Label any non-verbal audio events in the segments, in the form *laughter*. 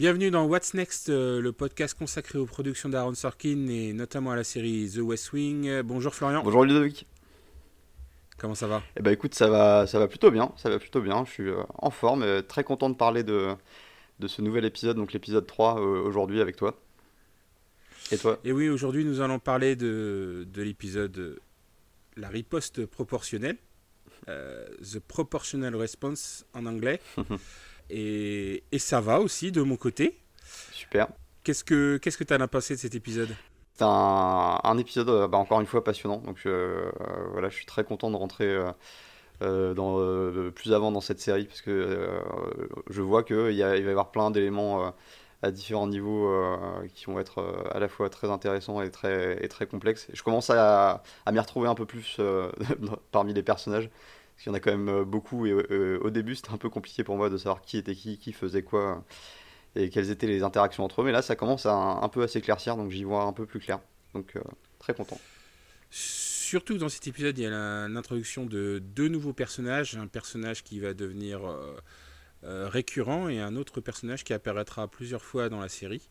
Bienvenue dans What's Next, euh, le podcast consacré aux productions d'Aaron Sorkin et notamment à la série The West Wing. Bonjour Florian. Bonjour Ludovic. Comment ça va? Eh ben écoute, ça va, ça va plutôt bien, ça va plutôt bien. Je suis euh, en forme, très content de parler de, de ce nouvel épisode, donc l'épisode 3 euh, aujourd'hui avec toi. Et toi? Et oui, aujourd'hui nous allons parler de, de l'épisode La riposte proportionnelle, euh, The Proportional Response en anglais. *laughs* et, et ça va aussi de mon côté. Super. Qu'est-ce que qu'est-ce que as pensé de cet épisode? C'est un, un épisode, euh, bah, encore une fois, passionnant. Donc euh, voilà, je suis très content de rentrer euh, euh, dans, euh, plus avant dans cette série parce que euh, je vois qu'il y a- il va y avoir plein d'éléments euh, à différents niveaux euh, qui vont être euh, à la fois très intéressants et très, et très complexes. Je commence à, à m'y retrouver un peu plus euh, *laughs* parmi les personnages. Parce qu'il y en a quand même euh, beaucoup et euh, au début c'était un peu compliqué pour moi de savoir qui était qui, qui faisait quoi et quelles étaient les interactions entre eux. Mais là ça commence à un, un peu à s'éclaircir donc j'y vois un peu plus clair. Donc euh, très content. Surtout dans cet épisode, il y a l'introduction de deux nouveaux personnages, un personnage qui va devenir euh, récurrent et un autre personnage qui apparaîtra plusieurs fois dans la série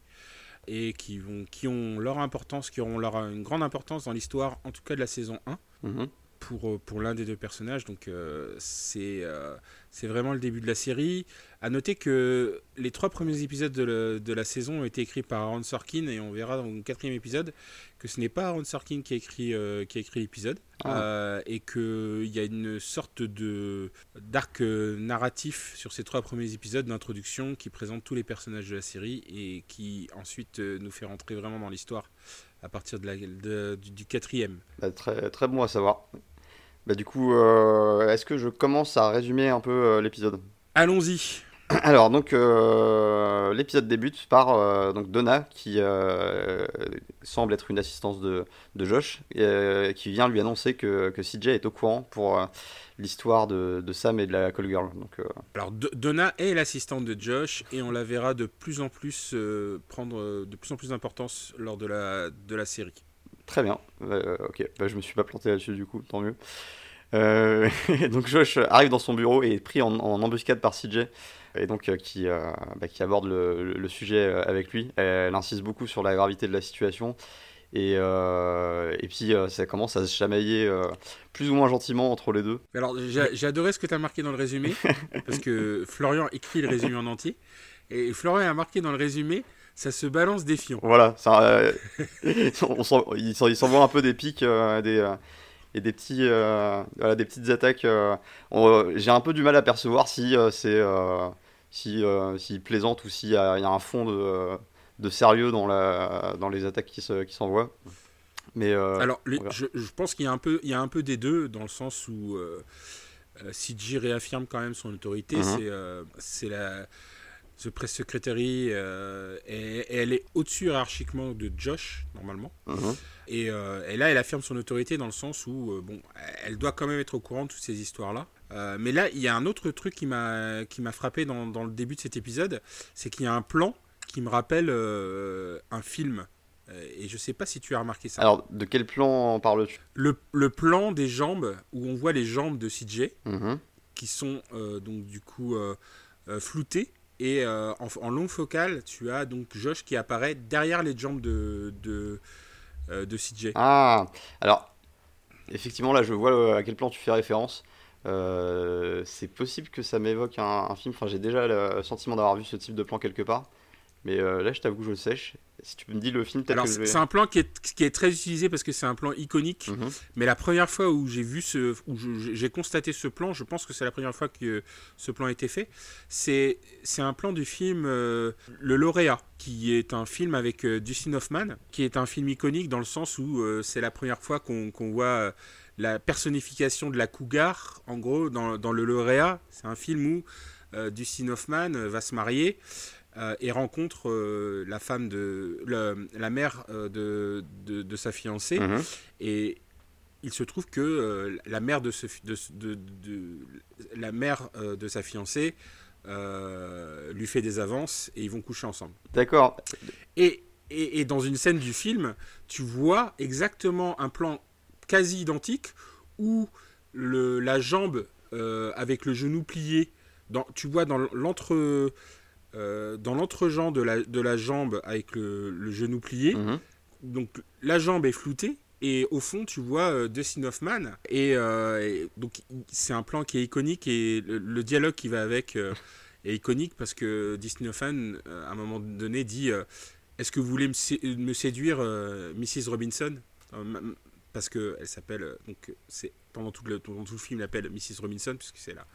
et qui, vont, qui ont leur importance, qui auront leur, une grande importance dans l'histoire, en tout cas de la saison 1 Mhm. Pour, euh, pour l'un des deux personnages. Donc euh, c'est euh, c'est vraiment le début de la série. À noter que les trois premiers épisodes de, le- de la saison ont été écrits par Aaron Sorkin et on verra dans le quatrième épisode que ce n'est pas Aaron Sorkin qui a écrit, euh, qui a écrit l'épisode Ah. Et qu'il y a une sorte de d'arc narratif sur ces trois premiers épisodes d'introduction qui présente tous les personnages de la série et qui ensuite nous fait rentrer vraiment dans l'histoire à partir de la, de- du, du quatrième. Bah, très, très bon à savoir. Bah, du coup, euh, est-ce que je commence à résumer un peu euh, l'épisode? Allons-y *clears throat* Alors, donc, euh, l'épisode débute par euh, donc Donna, qui euh, semble être une assistance de, de Josh, et, qui vient lui annoncer que, que CJ est au courant pour l'histoire de, de Sam et de la call girl. Donc, Alors D- Donna est l'assistante de Josh et on la verra de plus en plus prendre de plus en plus d'importance lors de la, de la série. Très bien, ok, bah, je me suis pas planté là-dessus du coup, tant mieux. *laughs* Donc Josh arrive dans son bureau et est pris en, en embuscade par CJ, et donc euh, qui, euh, bah, qui aborde le, le sujet euh, avec lui. Elle, insiste beaucoup sur la gravité de la situation, et, euh, et puis euh, ça commence à se chamailler euh, plus ou moins gentiment entre les deux. Alors j'ai adoré ce que tu as marqué dans le résumé *laughs* parce que Florian écrit le résumé en entier et Florian a marqué dans le résumé ça se balance défiant. Voilà, ça, *laughs* on il s'en- il s'envoie un peu des pics des, et des, petits, voilà, des petites attaques. J'ai un peu du mal à percevoir si c'est si, euh, s'il plaisante ou s'il y, a il y a un fond de, de sérieux dans, la, dans les attaques qui se- qui s'envoient. Mais euh, Alors les- je, je pense qu'il y a un peu il y a un peu des deux dans le sens où euh, euh, réaffirme quand même son autorité. Mhm. C'est c'est la The Press Secretary euh, et, et elle est au-dessus hiérarchiquement de Josh normalement. Mhm. Et, euh, et là, elle affirme son autorité dans le sens où, euh, bon, elle doit quand même être au courant de toutes ces histoires-là. Euh, mais là, il y a un autre truc qui m'a qui m'a frappé dans, dans le début de cet épisode, c'est qu'il y a un plan qui me rappelle euh, un film. Euh, et je sais pas si tu as remarqué ça. Alors, de quel plan parles-tu? Le, le plan des jambes, où on voit les jambes de CJ, Mhm. qui sont euh, donc du coup floutées. Et en, en longue focale, tu as donc Josh qui apparaît derrière les jambes de, de, de CJ. Ah, alors, effectivement, là, je vois à quel plan tu fais référence. Euh, c'est possible que ça m'évoque un, un film. Enfin, j'ai déjà le sentiment d'avoir vu ce type de plan quelque part. Mais euh, là, je t'avoue que je le sèche. Si tu me dis le film, peut-être Alors que je c'est vais. c'est un plan qui est, qui est très utilisé parce que c'est un plan iconique. Mhm. Mais la première fois où j'ai vu ce, où j'ai constaté ce plan, je pense que c'est la première fois que ce plan a été fait. C'est, c'est un plan du film euh, Le Lauréat, qui est un film avec Dustin Hoffman, qui est un film iconique dans le sens où c'est la première fois qu'on, voit la personnification de la cougar. En gros, dans, dans Le Lauréat, c'est un film où euh, Dustin Hoffman euh, va se marier. euh, et rencontre euh, la femme de la mère de, de, de sa fiancée Mhm. et il se trouve que la mère de, ce, la mère de sa fiancée lui fait des avances et ils vont coucher ensemble. D'accord. Et, et, et dans une scène du film, tu vois exactement un plan quasi identique où le, la jambe euh, avec le genou plié, dans, tu vois dans l'entre dans l'entrejambe de la, de la jambe avec le, genou plié. Mhm. Donc la jambe est floutée. Et au fond, tu vois Dustin Hoffman. Et, donc, c'est un plan qui est iconique. Et le, dialogue qui va avec est iconique parce que Dustin Hoffman, à un moment donné, dit Est-ce que vous voulez me, séduire, Mrs. Robinson? Parce qu'elle s'appelle. Donc, c'est pendant tout le, pendant tout le film, il l'appelle Mrs. Robinson, puisque c'est là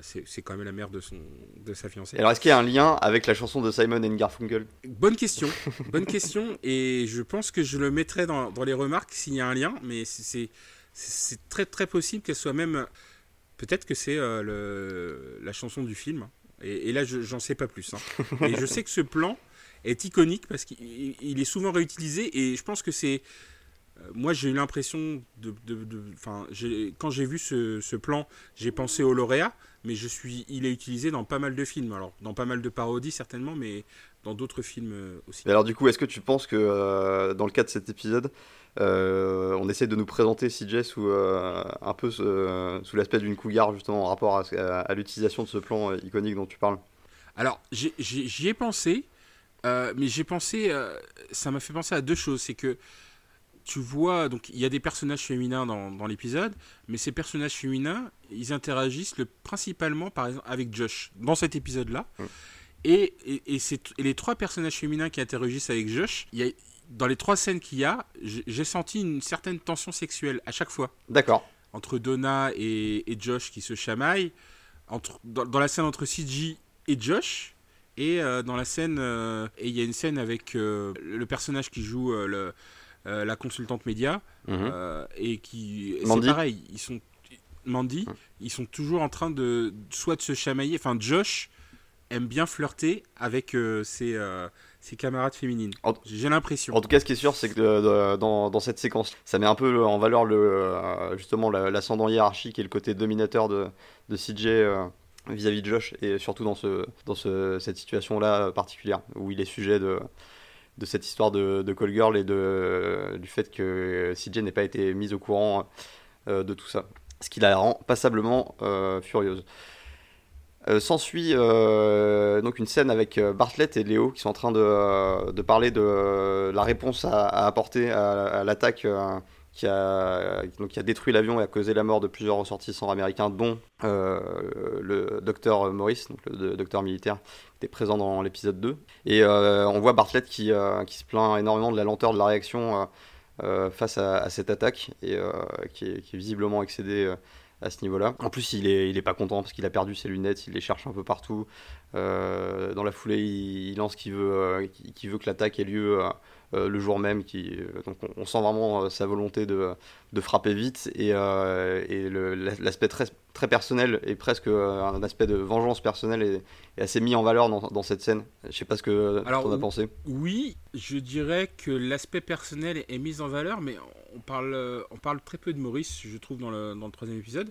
c'est quand même la mère de, son, de sa fiancée. Alors, est-ce qu'il y a un lien avec la chanson de Simon and Garfunkel? Bonne question. Bonne *laughs* question. Et je pense que je le mettrai dans, dans les remarques s'il y a un lien, mais c'est très très possible qu'elle soit même. Peut-être que c'est euh, la chanson du film. Et, là, j'en sais pas plus. Hein. Et je sais que ce plan est iconique parce qu'il est souvent réutilisé et je pense que c'est euh, moi, j'ai eu l'impression de. quand j'ai vu ce, plan, j'ai pensé au lauréat, mais je suis, il est utilisé dans pas mal de films. Alors, dans pas mal de parodies, certainement, mais dans d'autres films euh, aussi. alors, du coup, est-ce que tu penses que euh, dans le cas de cet épisode, on essaie de nous présenter CJ sous un peu sous l'aspect d'une cougar, justement, en rapport à, l'utilisation de ce plan iconique dont tu parles? Alors, j'y ai, pensé, mais j'ai pensé. ça m'a fait penser à deux choses. C'est que tu vois, donc il y a des personnages féminins dans, l'épisode, mais ces personnages féminins, ils interagissent le, principalement par exemple avec Josh dans cet épisode-là. Mm. Et, et, les trois personnages féminins qui interagissent avec Josh, il y a, dans les trois scènes qu'il y a, j'ai senti une certaine tension sexuelle à chaque fois. D'accord. Entre Donna et, Josh qui se chamaillent, entre, dans, la scène entre CG et Josh, et euh, dans la scène, euh, et il y a une scène avec euh, le personnage qui joue le euh, la consultante média, mhm. euh, et qui. C'est pareil, ils sont. Mandy, ils sont toujours en train de. soit de se chamailler. Enfin, Josh aime bien flirter avec euh, ses, ses, camarades féminines. J'ai l'impression. En tout cas, ce qui est sûr, c'est que dans, dans, cette séquence, ça met un peu en valeur le, justement l'ascendant hiérarchique et le côté dominateur de, de CJ vis-à-vis de Josh, et surtout dans, ce, dans ce, cette situation-là particulière, où il est sujet de, de cette histoire de, de Call Girl et de, du fait que CJ n'ait pas été mise au courant euh, de tout ça. Ce qui la rend passablement euh, furieuse. Euh, s'ensuit donc une scène avec Bartlett et Léo qui sont en train de, de parler de la réponse à, apporter à, l'attaque qui a, donc, qui a détruit l'avion et a causé la mort de plusieurs ressortissants américains, dont le docteur Morris, donc le docteur militaire était présent dans l'épisode 2. Et euh, on voit Bartlett qui, euh, qui, se plaint énormément de la lenteur de la réaction euh, face à, cette attaque et qui est, qui, visiblement excédé à ce niveau-là. En plus, il est, il est pas content parce qu'il a perdu ses lunettes, il les cherche un peu partout. dans la foulée, il, lance qu'il veut, qu'il veut que l'attaque ait lieu euh, le jour même. Qui, euh, donc on, sent vraiment euh, sa volonté de, de, frapper vite et, et l'aspect très, très personnel et presque un aspect de vengeance personnelle est, assez mis en valeur dans, dans, cette scène. Je sais pas ce que tu en as pensé. Oui, je dirais que l'aspect personnel est mis en valeur, mais on parle, on parle très peu de Maurice, je trouve, dans le, dans le troisième épisode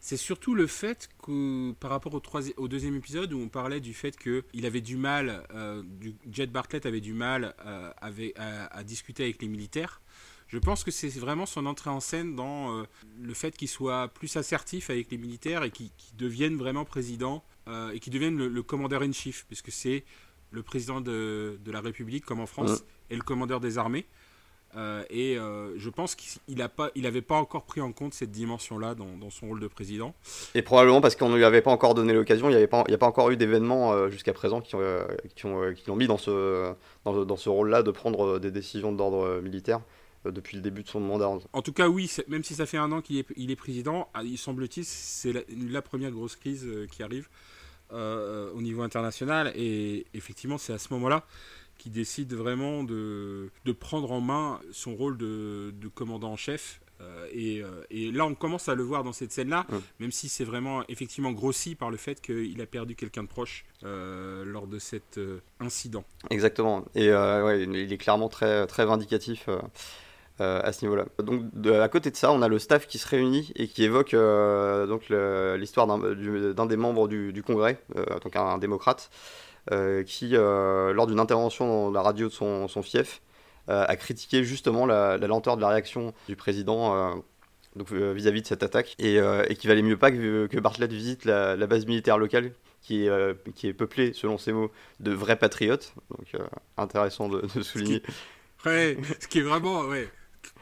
c'est surtout le fait que par rapport au, au, deuxième épisode où on parlait du fait qu'il avait du mal, euh, du, Jet Bartlett avait du mal euh, à, discuter avec les militaires. Je pense que c'est vraiment son entrée en scène dans euh, le fait qu'il soit plus assertif avec les militaires et qu'il devienne vraiment président et qu'il devienne le, commandeur in chief, puisque c'est le président de, la République, comme en France, et le commandeur des armées. Euh, et euh, je pense qu'il n'avait pas, il pas encore pris en compte cette dimension-là dans, son rôle de président. Et probablement parce qu'on ne lui avait pas encore donné l'occasion, il n'y a pas encore eu d'événements euh, jusqu'à présent qui, qui, ont, qui l'ont mis dans ce, dans, dans ce rôle-là de prendre des décisions d'ordre militaire depuis le début de son mandat. En tout cas, oui, même si ça fait un an qu'il est, il est président, ah, il semble-t-il, c'est la, la, première grosse crise qui arrive au niveau international. Et effectivement, c'est à ce moment-là qui décide vraiment de, de, prendre en main son rôle de, de commandant en chef. Euh, et, euh, et, là, on commence à le voir dans cette scène-là, même si c'est vraiment effectivement grossi par le fait qu'il a perdu quelqu'un de proche euh, lors de cet incident. Exactement. Et ouais, il est clairement très, très vindicatif. à ce niveau-là. Donc, à côté de ça, on a le staff qui se réunit et qui évoque donc l'histoire d'un des membres du, du Congrès, donc un démocrate, euh, qui, euh, lors d'une intervention dans la radio de son, fief, euh, a critiqué justement la, lenteur de la réaction du président vis-à-vis de cette attaque et, et qu'il valait mieux pas que, Bartlett visite la, base militaire locale qui est, qui est peuplé, selon ses mots, de vrais patriotes. Donc intéressant de, souligner. Ouais, ce qui est vraiment, ouais.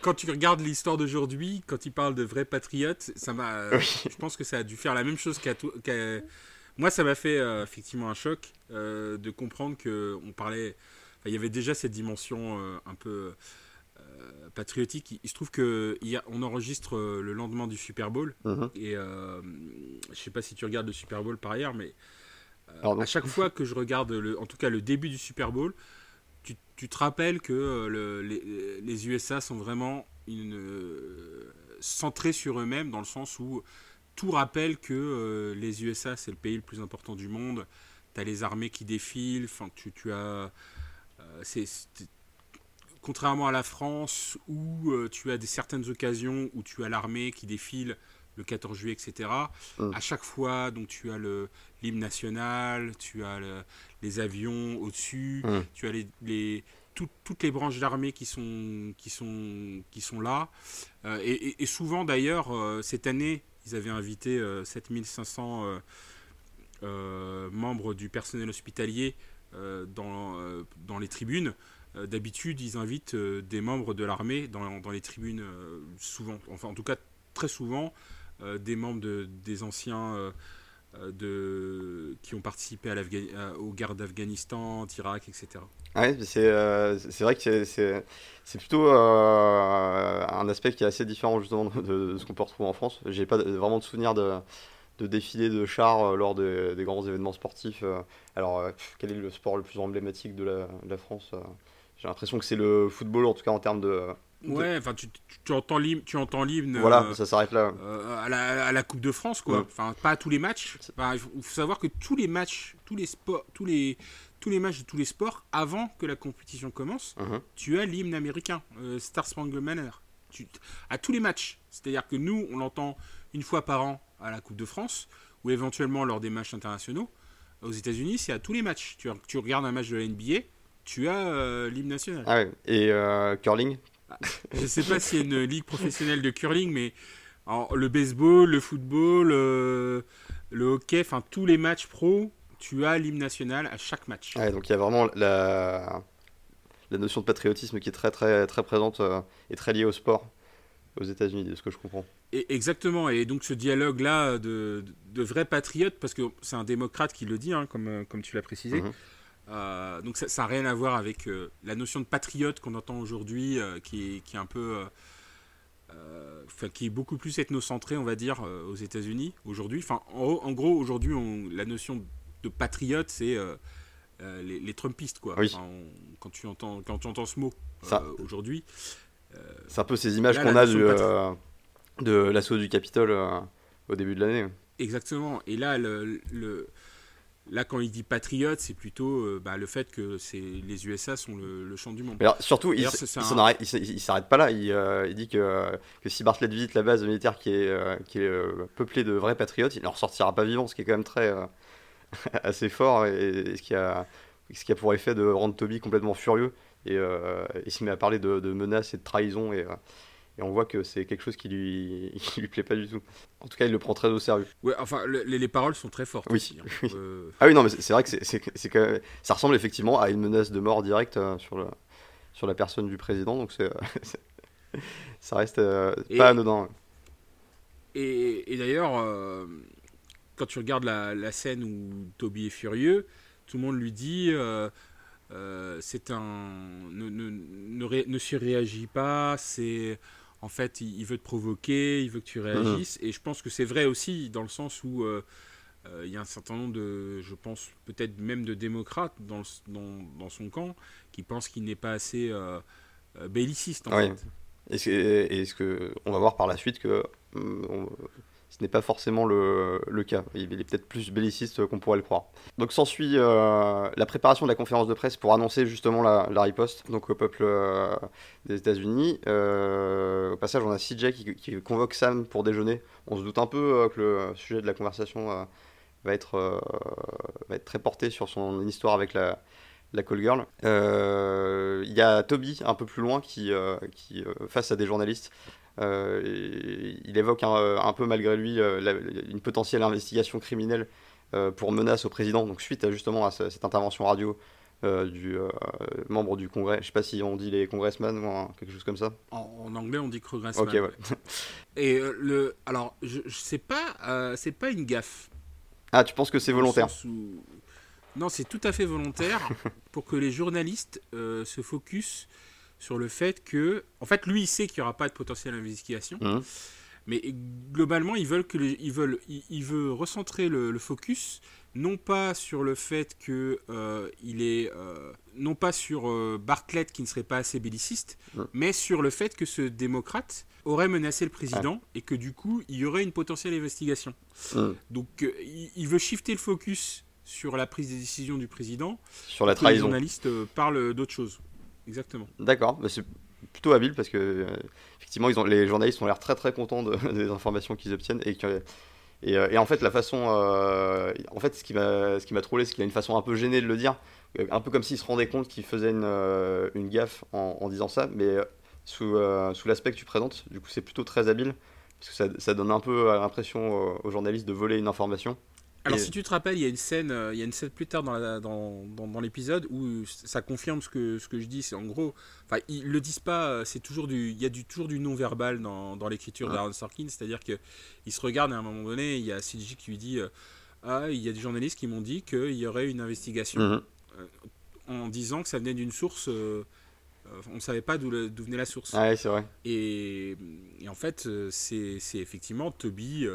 Quand tu regardes l'histoire d'aujourd'hui, quand il parle de vrais patriotes, ça m'a. Je pense que ça a dû faire la même chose qu'à moi, ça m'a fait euh, effectivement un choc euh, de comprendre que on parlait. il y avait déjà cette dimension euh, un peu patriotique. Il, se trouve que on enregistre le lendemain du Super Bowl uh-huh. et je sais pas si tu regardes le Super Bowl par ailleurs, mais à chaque fois que je regarde, le, en tout cas le début du Super Bowl, tu, tu te rappelles que le, les, les, USA sont vraiment une, centrés sur eux-mêmes dans le sens où tout rappelle que euh, les USA, c'est le pays le plus important du monde. Tu as les armées qui défilent. Enfin, tu, tu as. Euh, contrairement à la France, où euh, tu as des certaines occasions où tu as l'armée qui défile le 14 juillet, etc. Hum. À chaque fois, donc tu as l'hymne national, tu as les avions au-dessus, hum. tu as les, toutes les branches d'armée qui sont, qui, sont, qui sont là. et, souvent d'ailleurs, cette année, ils avaient invité 7500 euh, euh, membres du personnel hospitalier euh, dans, dans les tribunes. D'habitude, ils invitent des membres de l'armée dans, dans, les tribunes, souvent, enfin en tout cas très souvent, des membres de, des anciens de, qui ont participé à aux guerres d'Afghanistan, d'Irak, etc. Ouais, c'est vrai que c'est plutôt euh, un aspect qui est assez différent justement de, ce qu'on peut retrouver en France. J'ai pas vraiment de souvenir de, de défilés de chars euh, lors des grands événements sportifs. Euh. Alors, quel est le sport le plus emblématique de la France J'ai l'impression que c'est le football, en tout cas en termes de. Ouais, enfin, tu, tu, entends l'hymne. Tu entends l'hymne. Voilà, ça s'arrête là. à, la, à, la, Coupe de France, quoi. Enfin, pas à tous les matchs. il faut, savoir que tous les matchs, tous les sports, tous les tous les matchs de tous les sports, avant que la compétition commence, uh-huh. tu as l'hymne américain, euh, Star Spangled Banner. Tu, à tous les matchs. C'est-à-dire que nous, on l'entend une fois par an à la Coupe de France, ou éventuellement lors des matchs internationaux. Aux États-Unis, c'est à tous les matchs. Tu, tu, regardes un match de la NBA, tu as euh, l'hymne national. Ah ouais. Et euh, curling? Je ne sais pas s'il y a une ligue professionnelle de curling, mais le baseball, le football, le hockey, enfin tous les matchs pro, tu as l'hymne national à chaque match. donc il y a vraiment la, la notion de patriotisme qui est très très très présente euh, et très liée au sport aux États-Unis, de ce que je comprends. Et exactement, et donc ce dialogue-là de, de, vrais patriotes, parce que c'est un démocrate qui le dit, hein, comme, euh, comme tu l'as précisé, mhm. Euh, donc ça n'a rien à voir avec la notion de patriote qu'on entend aujourd'hui, qui, qui, est un peu... Enfin, qui est beaucoup plus ethnocentré, on va dire, aux États-Unis aujourd'hui. Enfin, en, en gros, aujourd'hui, la notion de patriotes, c'est euh, euh, les, Trumpistes, quoi. quand, tu entends, quand tu entends ce mot euh, aujourd'hui. c'est un peu ces images qu'on a de l'assaut du Capitole au début de l'année. Exactement. Et là, le, là quand il dit patriote, c'est plutôt bah, le fait que les USA sont le, champ du monde. alors, surtout, il, il s'arrête pas là. Il, dit que, que si Bartlett visite la base militaire qui est, qui est peuplée de vrais patriotes, il ne ressortira pas vivant, ce qui est quand même très, *laughs* assez fort et, ce, qui a, ce qui a pour effet de rendre Toby complètement furieux. Et euh, il se met à parler de, menaces et de trahison. Et, euh, et on voit que c'est quelque chose qui lui, *laughs* qui lui plaît pas du tout. En tout cas, il le prend très au sérieux. Ouais, enfin, les, les, paroles sont très fortes. Oui. Aussi, hein. *laughs* euh, Ah oui, non, mais c'est vrai que, c'est que ça ressemble effectivement à une menace de mort directe sur, le, sur la personne du président. Donc c'est *laughs* ça reste pas anodin. Et, et d'ailleurs, quand tu regardes la, scène où Toby est furieux, tout le monde lui dit euh, euh, c'est un ne, ne, ne, surréagis pas, c'est en fait il, veut te provoquer, il veut que tu réagisses. Mhm. Et je pense que c'est vrai aussi dans le sens où euh, il y a un certain nombre de, je pense peut-être même de démocrates dans, dans, dans, son camp qui pensent qu'il n'est pas assez belliciste en fait. Et ce, que on va voir par la suite que ce n'est pas forcément le, le, cas. Il est peut-être plus belliciste qu'on pourrait le croire. Donc s'ensuit euh, la préparation de la conférence de presse pour annoncer justement la, riposte donc au peuple euh, des États-Unis. Euh, au passage, on a CJ qui, qui, convoque Sam pour déjeuner. On se doute un peu que le sujet de la conversation va, être, va être très porté sur son histoire avec la, la call girl. Il y a Toby un peu plus loin qui, qui face à des journalistes, euh, il évoque un, peu malgré lui euh, une potentielle investigation criminelle pour menace au président, donc suite justement à cette intervention radio du membre du Congrès. Je sais pas si on dit les congressmen ou quelque chose comme ça. En, anglais, on dit congressman. Ok, ouais. *laughs* Et le, alors, je, je sais pas, c'est pas une gaffe. Ah, tu penses que c'est volontaire Non, c'est tout à fait volontaire *laughs* pour que les journalistes se focus sur le fait que, en fait, lui, il sait qu'il n'y aura pas de potentielle investigation, mmh. mais globalement, ils veulent que ils veulent, il, veut recentrer le, focus non pas sur le fait que euh, il est, euh, non pas sur euh, Bartlett qui ne serait pas assez belliciste, mmh. mais sur le fait que ce démocrate aurait menacé le président et que du coup, il y aurait une potentielle investigation. Mmh. Donc, il, veut shifter le focus sur la prise des décisions du président. Sur la trahison. les journalistes parlent d'autre chose. Exactement. D'accord, c'est plutôt habile parce que euh, effectivement ils les journalistes ont l'air très très contents *laughs* des informations qu'ils obtiennent et, euh, et, en fait la façon euh, en fait ce qui m'a ce c'est qu'il a une façon un peu gênée de le dire un peu comme s'il se rendait compte qu'il faisait une, une gaffe en, disant ça mais sous, sous l'aspect que tu présentes du coup c'est plutôt très habile parce que ça donne un peu l'impression aux journalistes de voler une information alors, si tu te rappelles, il y a une scène, euh, il y a une scène plus tard dans, dans, dans, l'épisode où ça confirme ce que, ce que je dis. C'est en gros, enfin, ils le disent pas. Euh, c'est toujours du, il y a du, toujours du non verbal dans, dans l'écriture d'Aaron Sorkin, c'est-à-dire que il se regarde à un moment donné, il y a CJ qui lui dit, euh, ah, il y a des journalistes qui m'ont dit qu'il y aurait une investigation, mhm. en disant que ça venait d'une source. on ne savait pas d'où venait la source. Ah c'est vrai. Et, et, en fait, c'est effectivement Toby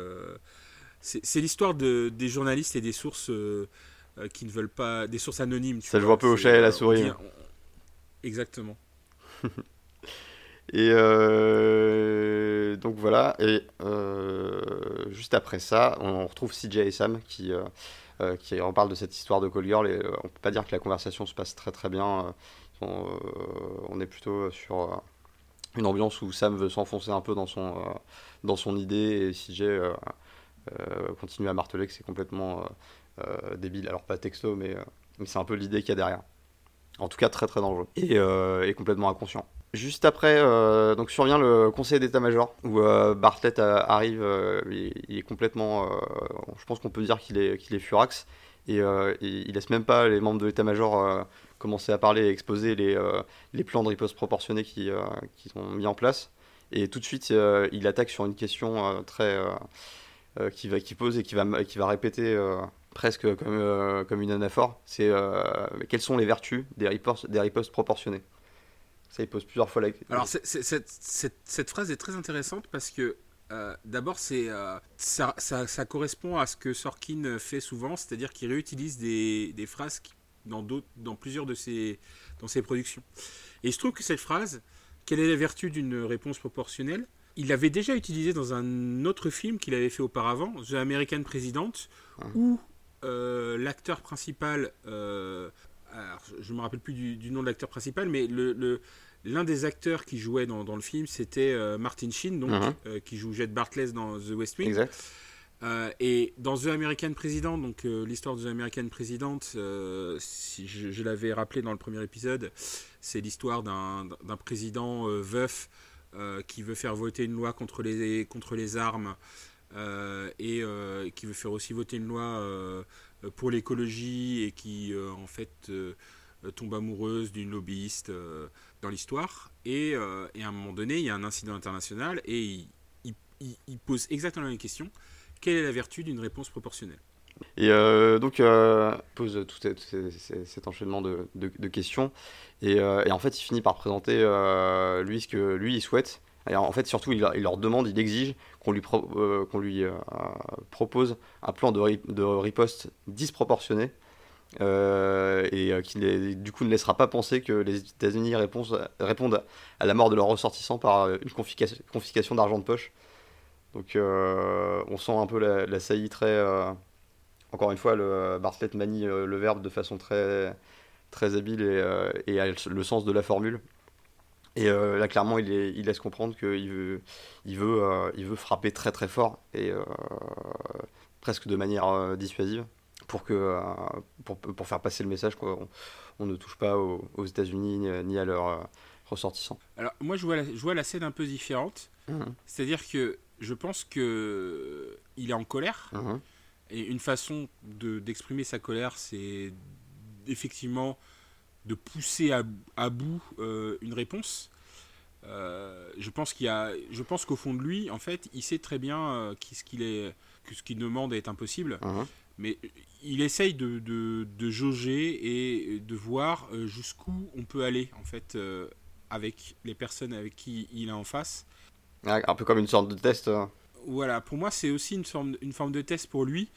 c'est l'histoire de, des journalistes et des sources euh, euh, qui ne veulent pas. des sources anonymes. Ça joue un peu au chat et à la souris. Exactement. *laughs* et euh, donc voilà. Et juste après ça, on retrouve CJ et Sam qui, qui reparlent de cette histoire de Call Girl. Et on peut pas dire que la conversation se passe très très bien. On, est plutôt sur une ambiance où Sam veut s'enfoncer un peu dans son, dans son idée et CJ euh, continuer à marteler que c'est complètement euh, euh, débile. Alors pas texto, mais, mais c'est un peu l'idée qu'il y a derrière. En tout cas, très très dangereux et, complètement inconscient. Juste après, donc survient le conseil d'état-major où Bartlett arrive. Il, est complètement. je pense qu'on peut dire qu'il est, furax et, il laisse même pas les membres de l'état-major commencer à parler et exposer les, les plans de riposte proportionnés qui, qui, sont mis en place. Et tout de suite, il attaque sur une question très euh, qui, va, qui pose et qui va, répéter euh, presque comme, euh, comme une anaphore, c'est quelles sont les vertus des ripostes, des ripostes proportionnées Ça, il pose plusieurs fois la. Alors, cette, phrase est très intéressante parce que d'abord, ça, correspond à ce que Sorkin fait souvent, c'est-à-dire qu'il réutilise des, phrases dans, plusieurs de ses, ses productions. Et je trouve que cette phrase, quelle est la vertu d'une réponse proportionnelle? Il l'avait déjà utilisé dans un autre film qu'il avait fait auparavant, The American President, ah. où euh, l'acteur principal, euh, je ne me rappelle plus du, nom de l'acteur principal, mais le, l'un des acteurs qui jouait dans, le film, c'était euh, Martin Sheen, donc, uh-huh. qui joue Jet Bartlett dans The West Wing. Exact. et dans The American President, donc l'histoire de The American President, si je, je l'avais rappelé dans le premier épisode, c'est l'histoire d'un, d'un président veuf qui veut faire voter une loi contre les, contre les armes euh, et euh, qui veut faire aussi voter une loi pour l'écologie et qui en fait tombe amoureuse d'une lobbyiste dans l'histoire. Et, et, à un moment donné, il y a un incident international et il, il, pose exactement la même question. Quelle est la vertu d'une réponse proportionnelle? Et euh, donc, euh, pose tout cet enchaînement de, questions. Et, et, en fait, il finit par présenter lui ce que lui il souhaite. En fait, surtout, il, leur demande, il exige qu'on lui, qu'on lui propose un plan de, riposte disproportionné. et qui du coup ne laissera pas penser que les États-Unis répondent à la mort de leurs ressortissants par une confiscation, d'argent de poche. Donc on sent un peu la saillie très encore une fois, le, Bartlett manie euh, le verbe de façon très, très habile et, euh, et, a le sens de la formule. Et euh, là, clairement, il, il, laisse comprendre qu'il veut, il veut, il veut frapper très très fort et presque de manière dissuasive pour, que, pour, pour, faire passer le message qu'on on ne touche pas aux, États-Unis ni, à leurs ressortissants. Alors, moi, je vois la, je vois la scène un peu différente. Mmh. C'est-à-dire que je pense qu'il est en colère. Mmh Et une façon d'exprimer sa colère, c'est effectivement de pousser à, bout une réponse. je pense qu'il a, je pense qu'au fond de lui, en fait, il sait très bien ce qu'il est, que ce qu'il demande est impossible. Uh-huh. Mais il essaye de, de, jauger et de voir jusqu'où on peut aller en fait avec les personnes avec qui il est en face. Un peu comme une sorte de test. Hein. Voilà, pour moi, c'est aussi une forme, une forme de test pour lui,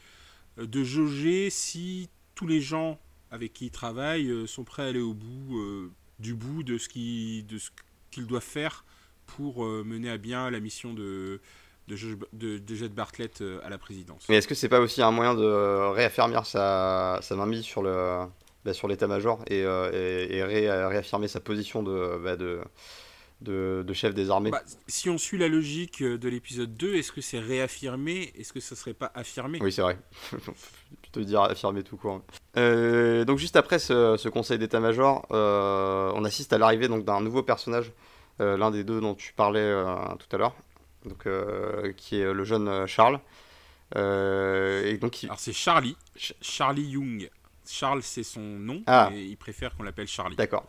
euh, de jauger si tous les gens avec qui il travaille euh, sont prêts à aller au bout euh, du bout de ce qu'ils doivent faire pour mener à bien la mission de, de, Jet Bartlett à la présidence. Mais est-ce que c'est pas aussi un moyen de réaffirmer sa, sa mainmise sur le bah, sur l'état-major et, et, réaffirmer sa position de, bah, de de, chef des armées. Bah, si on suit la logique euh, de l'épisode 2, est-ce que c'est réaffirmé? Est-ce que ça serait pas affirmé? Oui, c'est vrai. *laughs* plutôt dire affirmé tout court. Euh, donc juste après ce, conseil d'état-major, euh, on assiste à l'arrivée donc d'un nouveau personnage, l'un des deux dont tu parlais tout à l'heure, donc qui est le jeune Charles. et donc Alors c'est Charlie, Charlie Young. Charles c'est son nom, ah. et il préfère qu'on l'appelle Charlie. D'accord.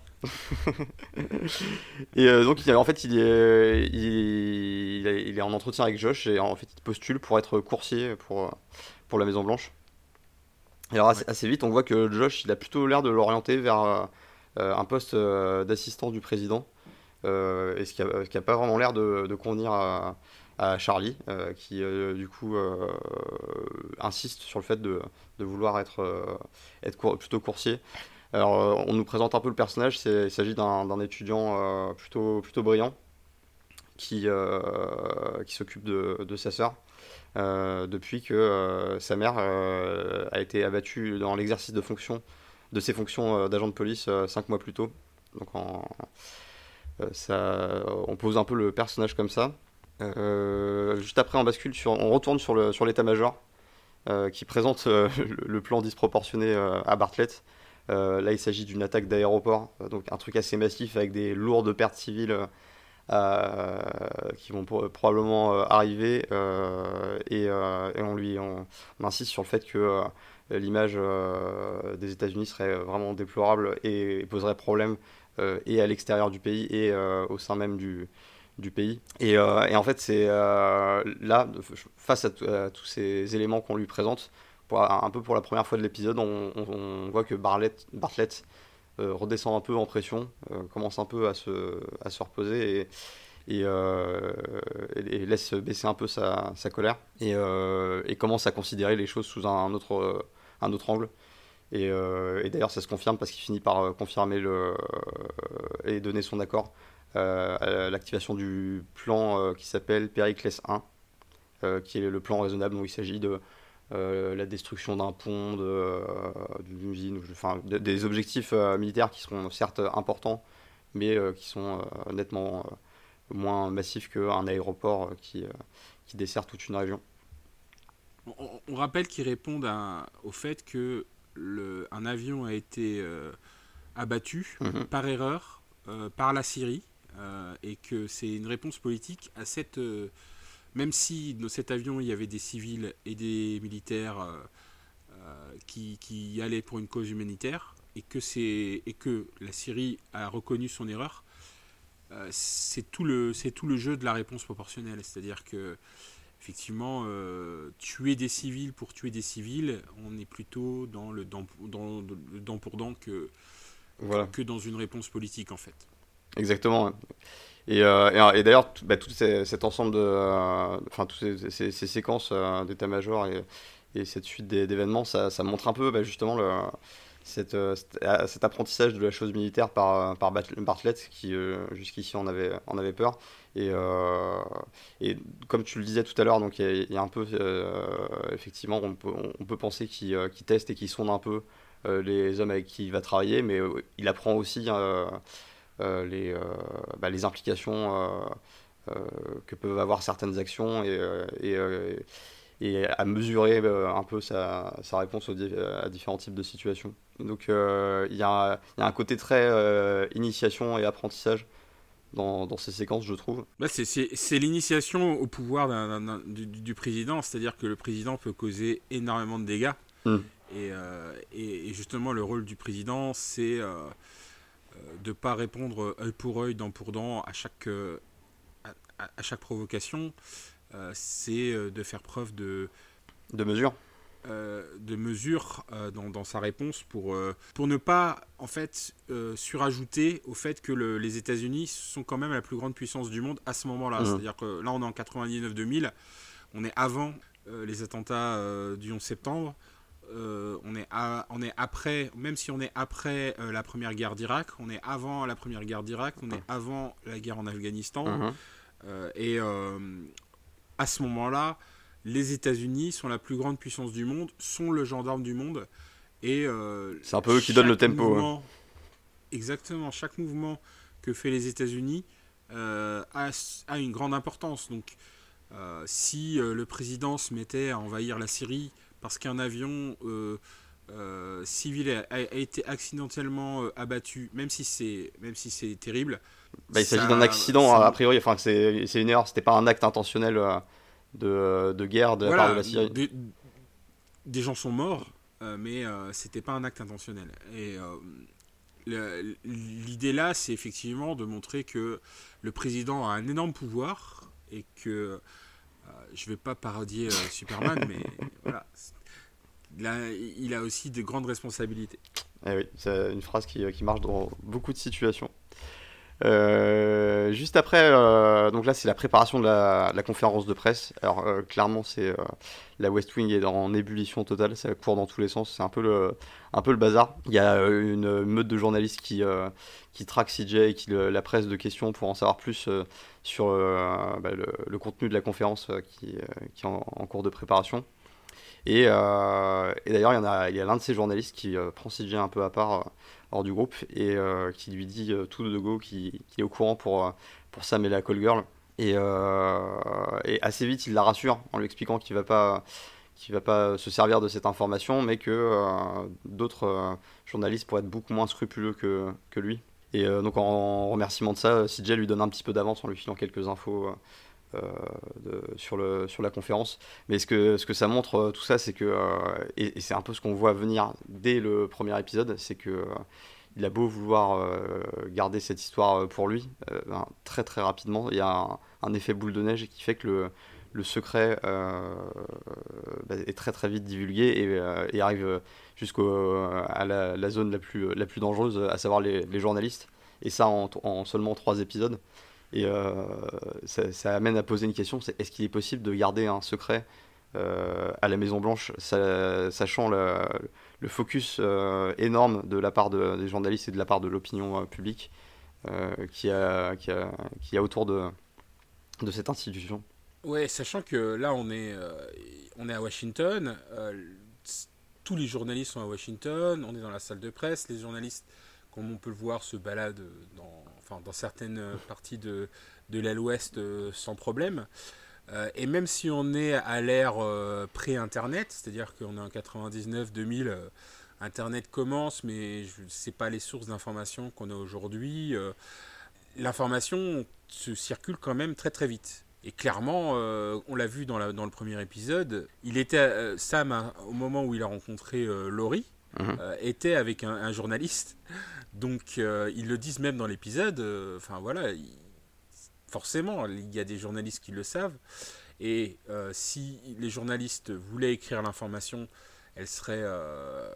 Et euh, donc, il, en fait, il est, il, est en entretien avec Josh et en fait, il postule pour être coursier pour, pour la Maison Blanche. Et alors, assez, vite, on voit que Josh, il a plutôt l'air de l'orienter vers euh, un poste euh, d'assistant du président, et ce qui n'a pas vraiment l'air de, de, convenir à, Charlie, qui du coup insiste sur le fait de, de vouloir être, être plutôt coursier. Alors, euh, on nous présente un peu le personnage. Il s'agit d'un étudiant euh, plutôt, plutôt brillant qui, euh, qui s'occupe de, de, sa sœur. depuis que sa mère a été abattue dans l'exercice de, fonction, de ses fonctions d'agent de police cinq mois plus tôt. Donc on pose un peu le personnage comme ça. juste après, on bascule sur, on retourne sur l'état-major qui présente *laughs* le, plan disproportionné à Bartlett là, il s'agit d'une attaque d'aéroport, euh, donc un truc assez massif avec des lourdes pertes civiles euh, qui vont probablement arriver. Et, on lui insiste sur le fait que l'image des États-Unis serait vraiment déplorable et poserait problème et à l'extérieur du pays et au sein même du pays. Et, en fait, c'est là, face à, tous ces éléments qu'on lui présente, un peu pour la première fois de l'épisode, on, voit que Bartlett, Bartlett euh, redescend un peu en pression, euh, commence un peu à se, à se reposer et, euh, laisse baisser un peu sa, sa colère et, commence à considérer les choses sous un autre, un autre angle. Et, d'ailleurs, ça se confirme parce qu'il finit par confirmer le, et donner son accord à l'activation du plan qui s'appelle Pericles 1, qui est le plan raisonnable où il s'agit de euh, la destruction d'un pont, euh, d'une usine, enfin des objectifs euh, militaires qui seront certes importants, mais qui sont nettement moins massifs qu'un aéroport qui, qui dessert toute une région. On, rappelle qu'ils répondent au fait que le, un avion a été abattu mhm. par erreur par la Syrie et que c'est une réponse politique à cette même si dans cet avion il y avait des civils et des militaires euh, euh, qui, qui, allaient pour une cause humanitaire et que, et que la Syrie a reconnu son erreur, euh, c'est tout, le, tout le jeu de la réponse proportionnelle. C'est-à-dire que effectivement, tuer des civils pour tuer des civils, on est plutôt dans le dent, dans, le dent pour dent que, que dans une réponse politique en fait. Exactement. Euh, et, d'ailleurs, bah, tout cet ensemble de. Euh, enfin, toutes ces, séquences euh, d'état-major et, et, cette suite d'événements, ça, montre un peu bah, justement cette, cet apprentissage de la chose militaire par, par Bartlett, qui jusqu'ici en avait, peur. Et, comme tu le disais tout à l'heure, donc il y, a un peu. effectivement, on peut penser qu'il teste et qu'il sonde un peu les hommes avec qui il va travailler, mais il apprend aussi. Euh, les, euh, bah, les implications euh, que peuvent avoir certaines actions et, et, à mesurer un peu sa, sa réponse à différents types de situations. Donc il y, y, a un côté très initiation et apprentissage dans, ces séquences, je trouve. Bah c'est l'initiation au pouvoir du, président, c'est-à-dire que le président peut causer énormément de dégâts. Euh, et, et, justement, le rôle du président, c'est euh, de ne pas répondre œil pour œil, dent pour dent à chaque, à, chaque provocation. c'est de faire preuve de... De mesure euh, de mesures euh, dans, sa réponse pour, euh, pour ne pas en fait surajouter au fait que les États-Unis sont quand même la plus grande puissance du monde à ce moment-là. Mmh. C'est-à-dire que là on est en 99-2000, on est avant les attentats du 11 septembre. On, est on est après, même si on est après la première guerre d'Irak, on est avant la première guerre d'Irak, on est avant la guerre en Afghanistan. Mmh. et à ce moment-là, les États-Unis sont la plus grande puissance du monde, sont le gendarme du monde. Et euh, c'est un peu eux qui donnent le tempo. Hein. Exactement, chaque mouvement que fait les États-Unis euh, a, une grande importance. Donc, euh, si le président se mettait à envahir la Syrie parce qu'un avion civil a, été accidentellement abattu, même si c'est même si c'est terrible. Bah, il s'agit d'un accident a priori. Enfin, c'est une erreur. C'était pas un acte intentionnel de, de guerre de la part de la Syrie. Des, gens sont morts, euh, mais euh, c'était pas un acte intentionnel. Et euh, l'idée là, c'est effectivement de montrer que le président a un énorme pouvoir et que je vais pas parodier Superman, mais *laughs* voilà. Là, il a aussi de grandes responsabilités. Eh oui, c'est une phrase qui, qui marche dans beaucoup de situations. Euh, juste après, euh, donc là c'est la préparation de la, conférence de presse. Alors euh, clairement c'est la West Wing est en ébullition totale, ça court dans tous les sens, c'est un peu le bazar. Il y a une meute de journalistes qui qui traquent CJ et qui la presse de questions pour en savoir plus sur bah, le, contenu de la conférence qui est en, cours de préparation. Et, et d'ailleurs, il y, a, l'un de ces journalistes qui prend CJ un peu à part hors du groupe et euh, qui lui dit euh, tout de go qu'il est au courant pour, euh, pour Sam et la call girl. Et, assez vite, il la rassure en lui expliquant qu'il va pas va pas se servir de cette information, mais que d'autres journalistes pourraient être beaucoup moins scrupuleux que, que lui. Et donc en remerciement de ça, CJ lui donne un petit peu d'avance en lui filant quelques infos de, sur, sur la conférence. Mais ce que, ça montre, tout ça, c'est que, et, et c'est un peu ce qu'on voit venir dès le premier épisode, c'est que il a beau vouloir euh, garder cette histoire euh, pour lui, euh, ben, très très rapidement, il y a un, effet boule de neige qui fait que le, secret bah, est très très vite divulgué et, arrive jusqu'à la, zone la plus, la plus dangereuse, à savoir les, journalistes. Et ça en, seulement trois épisodes. Et ça, ça, amène à poser une question, c'est est-ce qu'il est possible de garder un secret à la Maison Blanche, sachant le focus euh, énorme de la part des journalistes et de la part de l'opinion euh, publique euh, qui, a, qui, a, qui a autour de, de cette institution? Ouais, sachant que là on est, on est à Washington, tous les journalistes sont à Washington, on est dans la salle de presse, les journalistes, comme on peut le voir, se baladent dans, dans certaines parties de, de l'aile ouest sans problème. Euh, et même si on est à l'ère euh, pré-Internet, c'est-à-dire qu'on est en 99-2000, euh, Internet commence, mais ce n'est pas les sources d'information qu'on a aujourd'hui. L'information se circule quand même très très vite. Et clairement, on l'a vu dans, dans, le premier épisode, il était Sam hein, au moment où il a rencontré Laurie, mhm. était avec un, un journaliste. Donc ils le disent même dans l'épisode. Enfin voilà, forcément, il y a des journalistes qui le savent. Et euh, si les journalistes voulaient écrire l'information, elle serait, euh,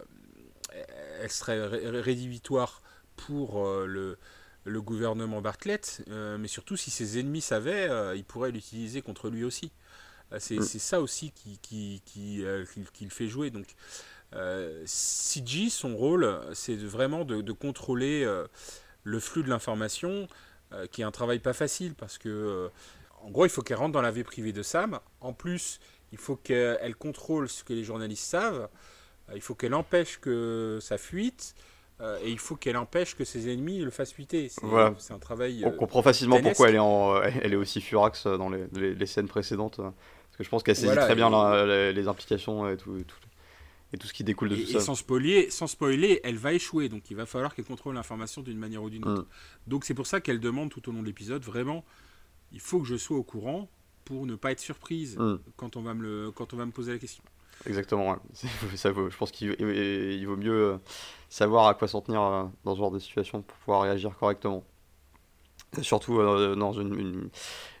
elle serait rédhibitoire pour euh, le, le, gouvernement Bartlett, mais surtout si ses ennemis savaient, ils pourraient l'utiliser contre lui aussi. C'est mm. ça aussi qui, qui, qui, qui, le fait jouer. Donc, CG, son rôle, c'est vraiment de, de contrôler le flux de l'information euh, qui est un travail pas facile parce que, euh, en gros, il faut qu'elle rentre dans la vie privée de Sam. En plus, il faut qu'elle contrôle ce que les journalistes savent. Euh, il faut qu'elle empêche que ça fuite. et il faut qu'elle empêche que ses ennemis le fassent fuiter. C'est un travail. On comprend facilement pourquoi elle est, en, elle est aussi furax dans les, les, scènes précédentes. Parce que je pense qu'elle saisit très bien les, implications et tout, et tout ce qui découle de et, tout ça. sans spoiler, sans spoiler, elle va échouer. Donc il va falloir qu'elle contrôle l'information d'une manière ou d'une autre. Mm. Donc c'est pour ça qu'elle demande tout au long de l'épisode vraiment, il faut que je sois au courant pour ne pas être surprise Mm. quand on va me le, quand on va me poser la question. Exactement, *laughs* ça vaut- je pense qu'il il vaut mieux euh, savoir à quoi s'en tenir euh, dans ce genre de situation pour pouvoir réagir correctement. Et surtout euh, dans une, une-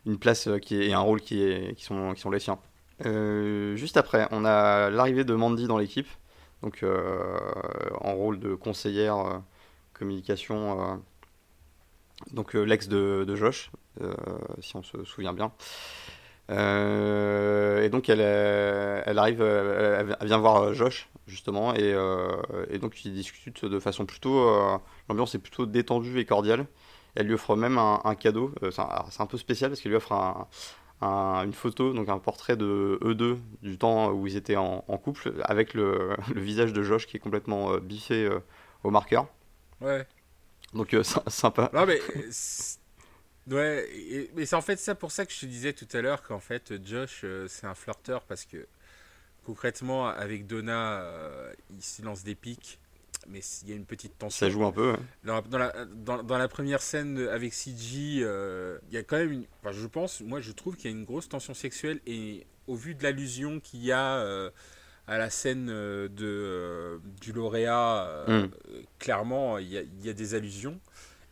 une place qui est, et un rôle qui, est, qui, sont, qui sont les siens. Euh, juste après, on a l'arrivée de Mandy dans l'équipe, donc euh, en rôle de conseillère euh, communication, donc l'ex de, Josh, si on se souvient bien. Et donc elle, arrive, elle vient voir Josh justement, et, donc ils discutent de façon plutôt, l'ambiance est plutôt détendue et cordiale. Elle lui offre même un, cadeau. c'est un peu spécial parce qu'elle lui offre un- un- une photo, donc un portrait de eux deux du temps où ils étaient en, en couple, avec le, *laughs* le visage de Josh qui est complètement euh, biffé euh, au marqueur. Ouais. Donc euh, sy- sympa. Non mais *laughs* ouais, et- mais c'est en fait ça pour ça que je te disais tout à l'heure qu'en fait Josh c'est un flirteur parce que concrètement avec Donna il se lance des pics mais il y a une petite tension. Ça joue un peu. ouais. Dans la, dans la- dans- dans la première scène avec CG, euh, il y a quand même une. Enfin, je pense, moi je trouve qu'il y a une grosse tension sexuelle et au vu de l'allusion qu'il y a euh, à la scène euh, de, euh, du lauréat, Mm. clairement il y, a, il y a des allusions.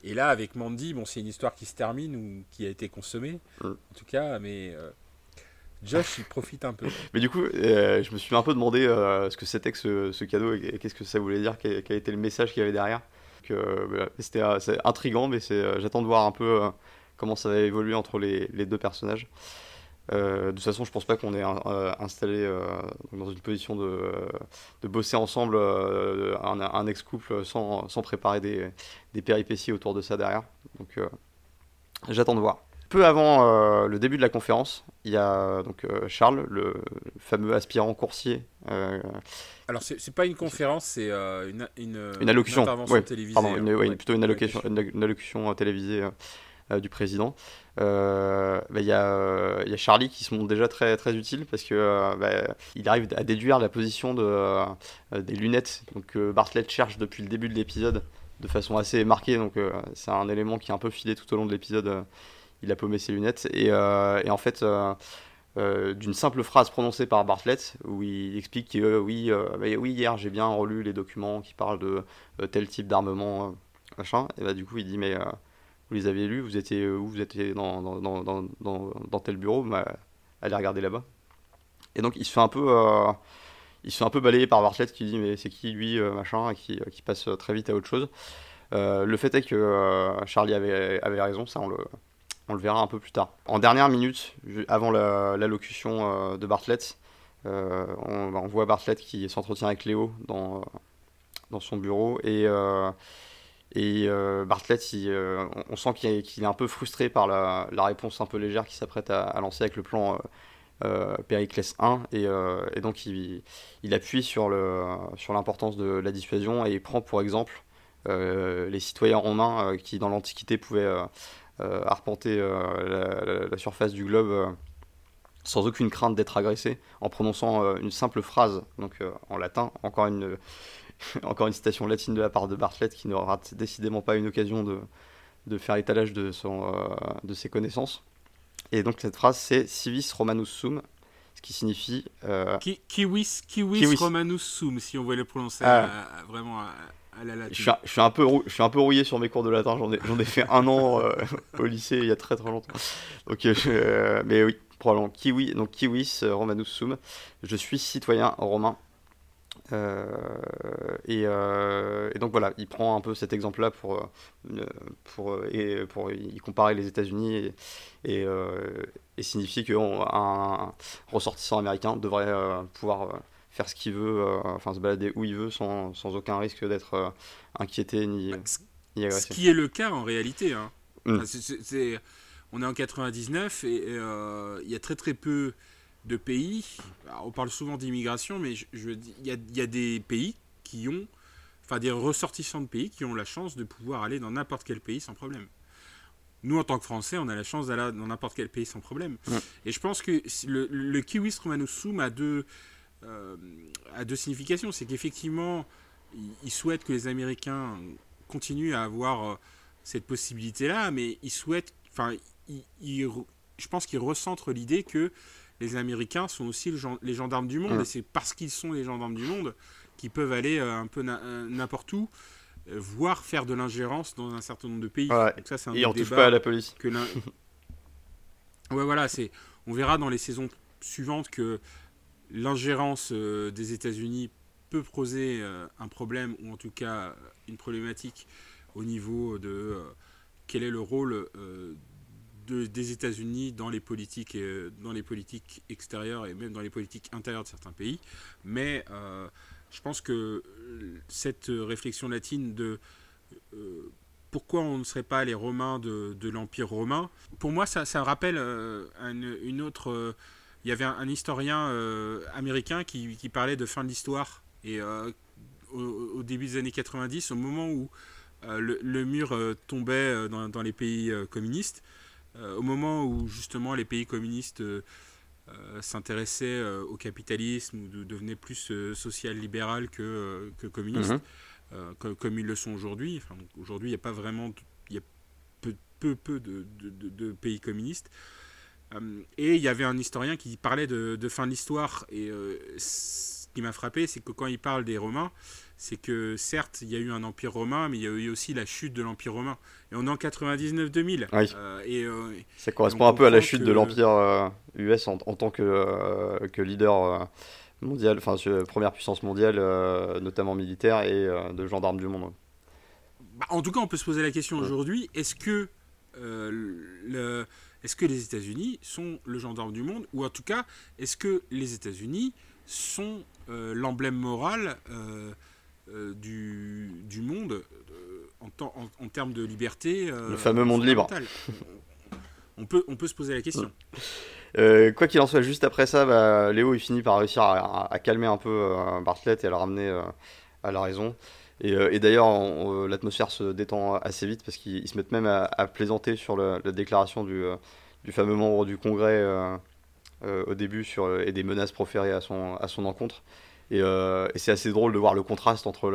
Et là, avec Mandy, bon, c'est une histoire qui se termine ou qui a été consommée, Mm. en tout cas, mais Josh il profite un peu. *laughs* Mais du coup, euh, je me suis un peu demandé euh, ce que c'était que ce, cadeau et qu'est-ce que ça voulait dire, quel, était le message qu'il y avait derrière. Euh, c'était intriguant, mais j'attends de voir un peu comment ça va évoluer entre les, deux personnages. De toute façon, je pense pas qu'on est installé dans une position de, bosser ensemble un, ex-couple sans, préparer des, des péripéties autour de ça derrière. Donc, j'attends de voir. Peu avant euh, le début de la conférence, il y a donc euh, Charles, le fameux aspirant coursier. euh, Alors, c'est c'est pas une conférence, c'est euh, une, une, Une allocution, intervention ouais, télévisée. pardon, une- hein. ouais, plutôt une allocution, une, euh, télévisée euh, euh, du président. Euh, bah, Il y, a, euh, il y a Charlie qui se montre déjà très, très utile parce que euh, bah, il arrive à déduire la position de, euh, des lunettes donc, que Bartlett cherche depuis le début de l'épisode de façon assez marquée. Donc euh, c'est un élément qui est un peu filé tout au long de l'épisode. Il a paumé ses lunettes. Et, euh, en fait. euh, euh, d'une simple phrase prononcée par Bartlett où il explique que oui, bah, oui hier j'ai bien relu les documents qui parlent de tel type d'armement machin. Et bah du coup il dit mais vous les avez lus vous étiez où vous étiez dans, dans, dans, dans, tel bureau bah, allez regarder là-bas. Et donc il se fait un peu il se fait un peu balayer par Bartlett qui dit mais c'est qui lui machin et qui, qui passe très vite à autre chose. Le fait est que Charlie avait, avait raison ça on le on le verra un peu plus tard. En dernière minute, avant la- l'allocution euh, de Bartlett, euh, on, on voit Bartlett qui s'entretient avec Léo dans, euh, dans son bureau et, et Bartlett, on, sent qu'il est, un peu frustré par la, réponse un peu légère qu'il s'apprête à, lancer avec le plan Périclès 1 et, donc il, appuie sur le- sur l'importance de la dissuasion et il prend pour exemple les citoyens romains qui dans l'Antiquité pouvaient arpenter euh, la, la- surface du globe euh, sans aucune crainte d'être agressé en prononçant euh, une simple phrase donc euh, en latin encore une *laughs* encore une citation latine de la part de Bartlett qui ne rate décidément pas une occasion de, de faire étalage de, son, euh, de ses connaissances et donc cette phrase c'est civis romanus sum ce qui signifie euh, Ki- Kiwis, kiwis, Kiwis. Romanus Sum, si on voulait le prononcer Ah. à- à- vraiment à, à la latine. Je suis, un, je, suis un peu, rou- je suis un peu rouillé sur mes cours de latin, j'en ai, fait un an euh, *laughs* au lycée il y a très très longtemps. Donc, euh, euh, mais oui, probablement. Kiwi, donc Kiwis Romanus Sum. Je suis citoyen romain. Euh, et, et donc voilà, il prend un peu cet exemple-là pour, pour, et pour y comparer les États-Unis et, et, et signifier qu'un ressortissant américain devrait pouvoir faire ce qu'il veut, euh, enfin se balader où il veut sans, sans aucun risque d'être euh, inquiété ni, Bah, ce- ni Ce qui est le cas en réalité. hein. Mm. Enfin, on est en 99 et euh, il y a très très peu de pays. alors, on parle souvent d'immigration, mais je, je dis- il y a, il y a des pays qui ont, enfin des ressortissants de pays qui ont la chance de pouvoir aller dans n'importe quel pays sans problème. Nous, en tant que Français, on a la chance d'aller dans n'importe quel pays sans problème. Mm. Et je pense que le, le kiwis romanus sum a deux, a deux significations. C'est qu'effectivement, il, souhaite que les Américains continuent à avoir cette possibilité-là, mais il souhaite, enfin, je pense qu'il recentre l'idée que les Américains sont aussi les gendarmes du monde, et c'est parce qu'ils sont les gendarmes du monde qu'ils peuvent aller un peu n'importe où voire faire de l'ingérence dans un certain nombre de pays. ça, un Et on touche pas à la police. Que *laughs* ouais, voilà, c'est. On verra dans les saisons suivantes que l'ingérence euh, des États-Unis peut poser euh, un problème ou en tout cas une problématique au niveau de euh, quel est le rôle de, des États-Unis dans les politiques dans les politiques extérieures et même dans les politiques intérieures de certains pays. Mais je pense que euh, cette réflexion latine de euh, pourquoi on ne serait pas les Romains de, l'Empire romain, pour moi, ça, rappelle euh, une, autre. Il y avait un, historien américain qui, parlait de fin de l'histoire. Et au, début des années 90, au moment où le, mur tombait dans, dans, les pays communistes, au moment où justement les pays communistes euh, s'intéressait euh, au capitalisme ou de, devenait plus euh, social-libéral que, que communiste, mhm. comme, ils le sont aujourd'hui. Enfin, aujourd'hui, il n'y a pas vraiment. Il y a peu, peu, peu de, de, de pays communistes. Et il y avait un historien qui parlait de, fin de l'histoire. Et ce qui m'a frappé, c'est que quand il parle des Romains, c'est que certes, il y a eu un empire romain, mais il y a eu aussi la chute de l'empire romain. Et on est en 99-2000. Euh, et, euh, ça correspond un peu à la chute de l'empire US euh, en, tant que, que leader mondial, enfin première puissance mondiale, notamment militaire et de gendarme du monde. Bah, en tout cas, on peut se poser la question aujourd'hui est-ce que le, est-ce que les États-Unis sont le gendarme du monde, ou en tout cas, est-ce que les États-Unis sont l'emblème moral euh, du, du, monde euh, en, en, termes de liberté. Euh, le fameux monde libre. On peut, on peut se poser la question. *laughs* quoi qu'il en soit, juste après ça, bah, Léo il finit par réussir à, calmer un peu Bartlett et à le ramener à la raison. Et, d'ailleurs, l'atmosphère se détend assez vite parce qu'ils se mettent même à, plaisanter sur la déclaration du, du, fameux membre du Congrès au début et des menaces proférées à son, à son encontre. Euh, et, c'est assez drôle de voir le contraste entre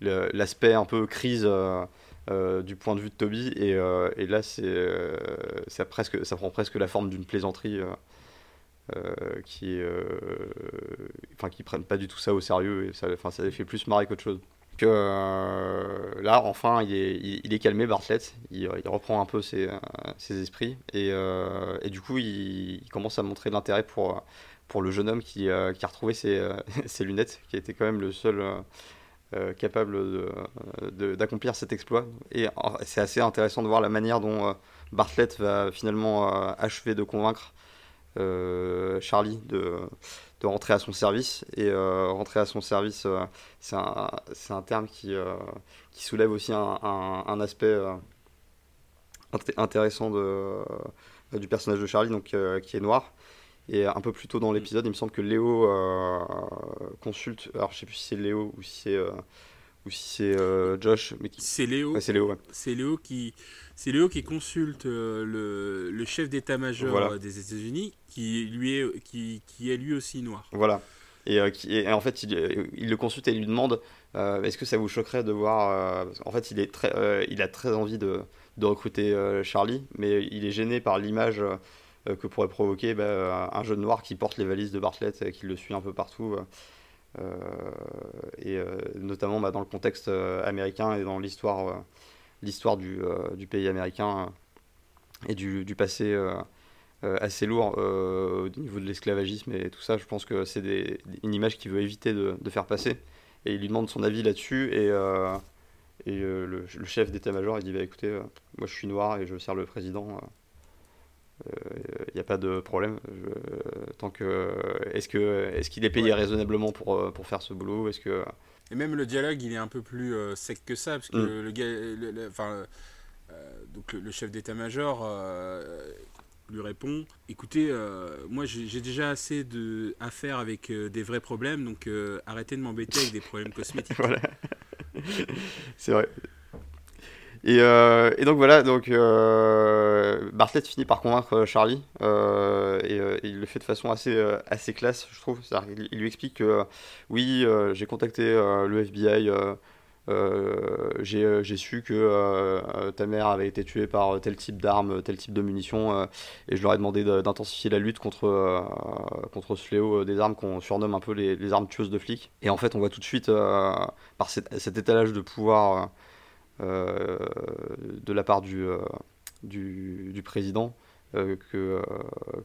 l'aspect un peu crise euh, euh, du point de vue de Toby et, là ça presque ça prend presque la forme d'une plaisanterie qui enfin qui prennent pas du tout ça au sérieux et ça enfin ça les fait plus marrer qu'autre chose que là enfin il est, calmé Bartlett il, reprend un peu ses, ses esprits et, et, du coup il, commence à montrer de l'intérêt pour pour le jeune homme qui, euh, a retrouvé ses, euh, *laughs* lunettes, qui été quand même le seul euh, capable d'accomplir cet exploit. Et c'est assez intéressant de voir la manière dont Bartlett va finalement achever de convaincre Charlie de, de, rentrer à son service. Et rentrer à son service, c'est un, un, terme qui, qui soulève aussi un, un, aspect intéressant de, du personnage de Charlie, donc, qui est noir. Et un peu plus tôt dans l'épisode, il me semble que Léo euh, consulte. Alors, je sais plus si c'est Léo ou si c'est euh, ou si c'est euh, Josh, mais qui... c'est Léo. c'est Léo. C'est Léo qui c'est Léo qui consulte le, le, chef d'état-major des États-Unis, qui lui est qui, qui, est lui aussi noir. Voilà. Et, qui, et en fait, il, il, le consulte et lui demande est-ce que ça vous choquerait de voir. en fait, il, est très, il a très envie de, de recruter Charlie, mais il est gêné par l'image euh, que pourrait provoquer bah, un jeune noir qui porte les valises de Bartlett et qui le suit un peu partout. Euh, et euh, notamment bah, dans le contexte américain et dans l'histoire l'histoire du, du, pays américain et du, du passé assez lourd au niveau de l'esclavagisme et tout ça. Je pense que c'est une image qu'il veut éviter de, de, faire passer. Et il lui demande son avis là-dessus. Et, et le, le, chef d'état-major, il dit bah, écoutez, moi je suis noir et je sers le président il euh, n'y a pas de problème. tant que est-ce que est-ce qu'il est payé raisonnablement pour euh, pour faire ce boulot Est-ce que et même le dialogue, il est un peu plus euh, sec que ça, parce que mm. le, gars, enfin, donc le, chef d'état-major lui répond "Écoutez, moi j'ai déjà assez de à faire avec des vrais problèmes, donc arrêtez de m'embêter avec des problèmes *laughs* cosmétiques." voilà. C'est vrai. Et, et, donc voilà, donc Bartlett finit par convaincre Charlie et, il le fait de façon assez, assez classe, je trouve. Il, il, lui explique que oui, j'ai contacté le FBI euh, euh, j'ai su que euh, ta mère avait été tuée par tel type d'armes, tel type de munitions, et je leur ai demandé d'intensifier la lutte contre, contre ce fléau des armes qu'on surnomme un peu les, armes tueuses de flics. Et en fait, on voit tout de suite, par cet, étalage de pouvoir de la part du, du, du président, que,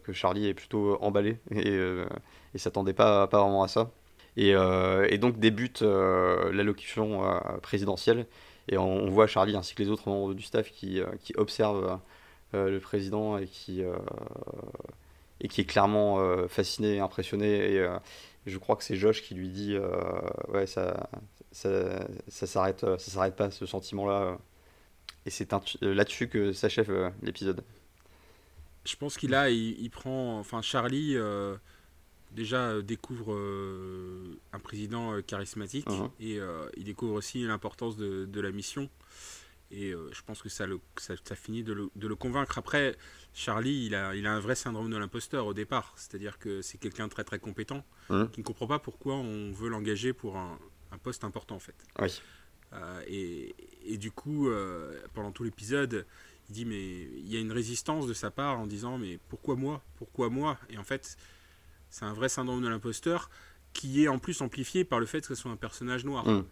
que Charlie est plutôt emballé et, et s'attendait pas, vraiment à ça. Euh, et, donc débute euh, l'allocution euh, présidentielle. Et on, voit Charlie ainsi que les autres membres du staff qui, qui observent le président et qui, et qui est clairement fasciné et impressionné. Et, je crois que c'est Josh qui lui dit Ouais, ça, ça, ça s'arrête ça s'arrête pas, ce sentiment-là. Et c'est là-dessus que s'achève l'épisode. Je pense qu'il a, il, prend, enfin Charlie, déjà euh, découvre euh, un président euh, charismatique uh-huh. et il découvre aussi l'importance de, de, la mission. Et je pense que ça, le, ça, finit de le, de le, convaincre. Après, Charlie, il a, il a un vrai syndrome de l'imposteur au départ. C'est-à-dire que c'est quelqu'un de très très compétent uh-huh. qui ne comprend pas pourquoi on veut l'engager pour un, un, poste important en fait. Oui. et, et, du coup, pendant tout l'épisode, il dit mais il y a une résistance de sa part en disant mais pourquoi moi? Pourquoi moi? Et en fait, c'est un vrai syndrome de l'imposteur qui est en plus amplifié par le fait que ce soit un personnage noir. Mm.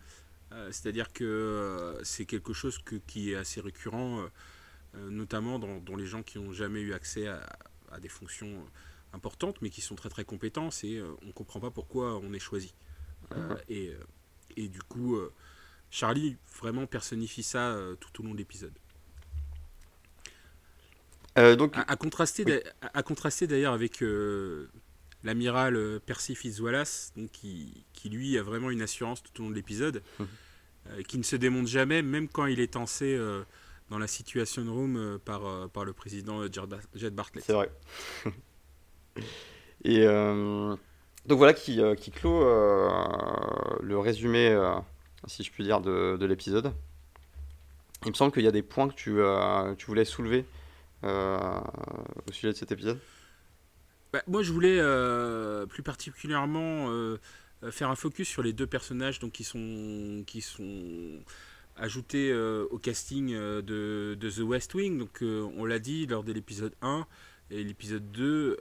Euh, c'est-à-dire que euh, c'est quelque chose qui est assez récurrent, euh, notamment dans, les gens qui n'ont jamais eu accès à, des fonctions importantes, mais qui sont très très compétents, et on ne comprend pas pourquoi on est choisi. Et, et, du coup, Charlie vraiment personnifie ça tout au long de l'épisode. donc... à, contraster, à, contraster d'ailleurs avec l'amiral euh, Percy Fitzwallace, donc qui, qui, lui a vraiment une assurance tout au long de l'épisode, mhm. euh, qui ne se démonte jamais, même quand il est tensé euh, dans la Situation Room par, par le président Jed Bartlett. C'est vrai. *laughs* Et donc voilà qui, qui clôt le résumé, si je puis dire, de, de l'épisode. Il me semble qu'il y a des points que tu, voulais soulever au sujet de cet épisode. Bah, moi, je voulais euh, plus particulièrement euh, faire un focus sur les deux personnages donc, qui, sont, ajoutés euh, au casting de, de, The West Wing. Donc, on l'a dit lors de l'épisode 1 et l'épisode 2.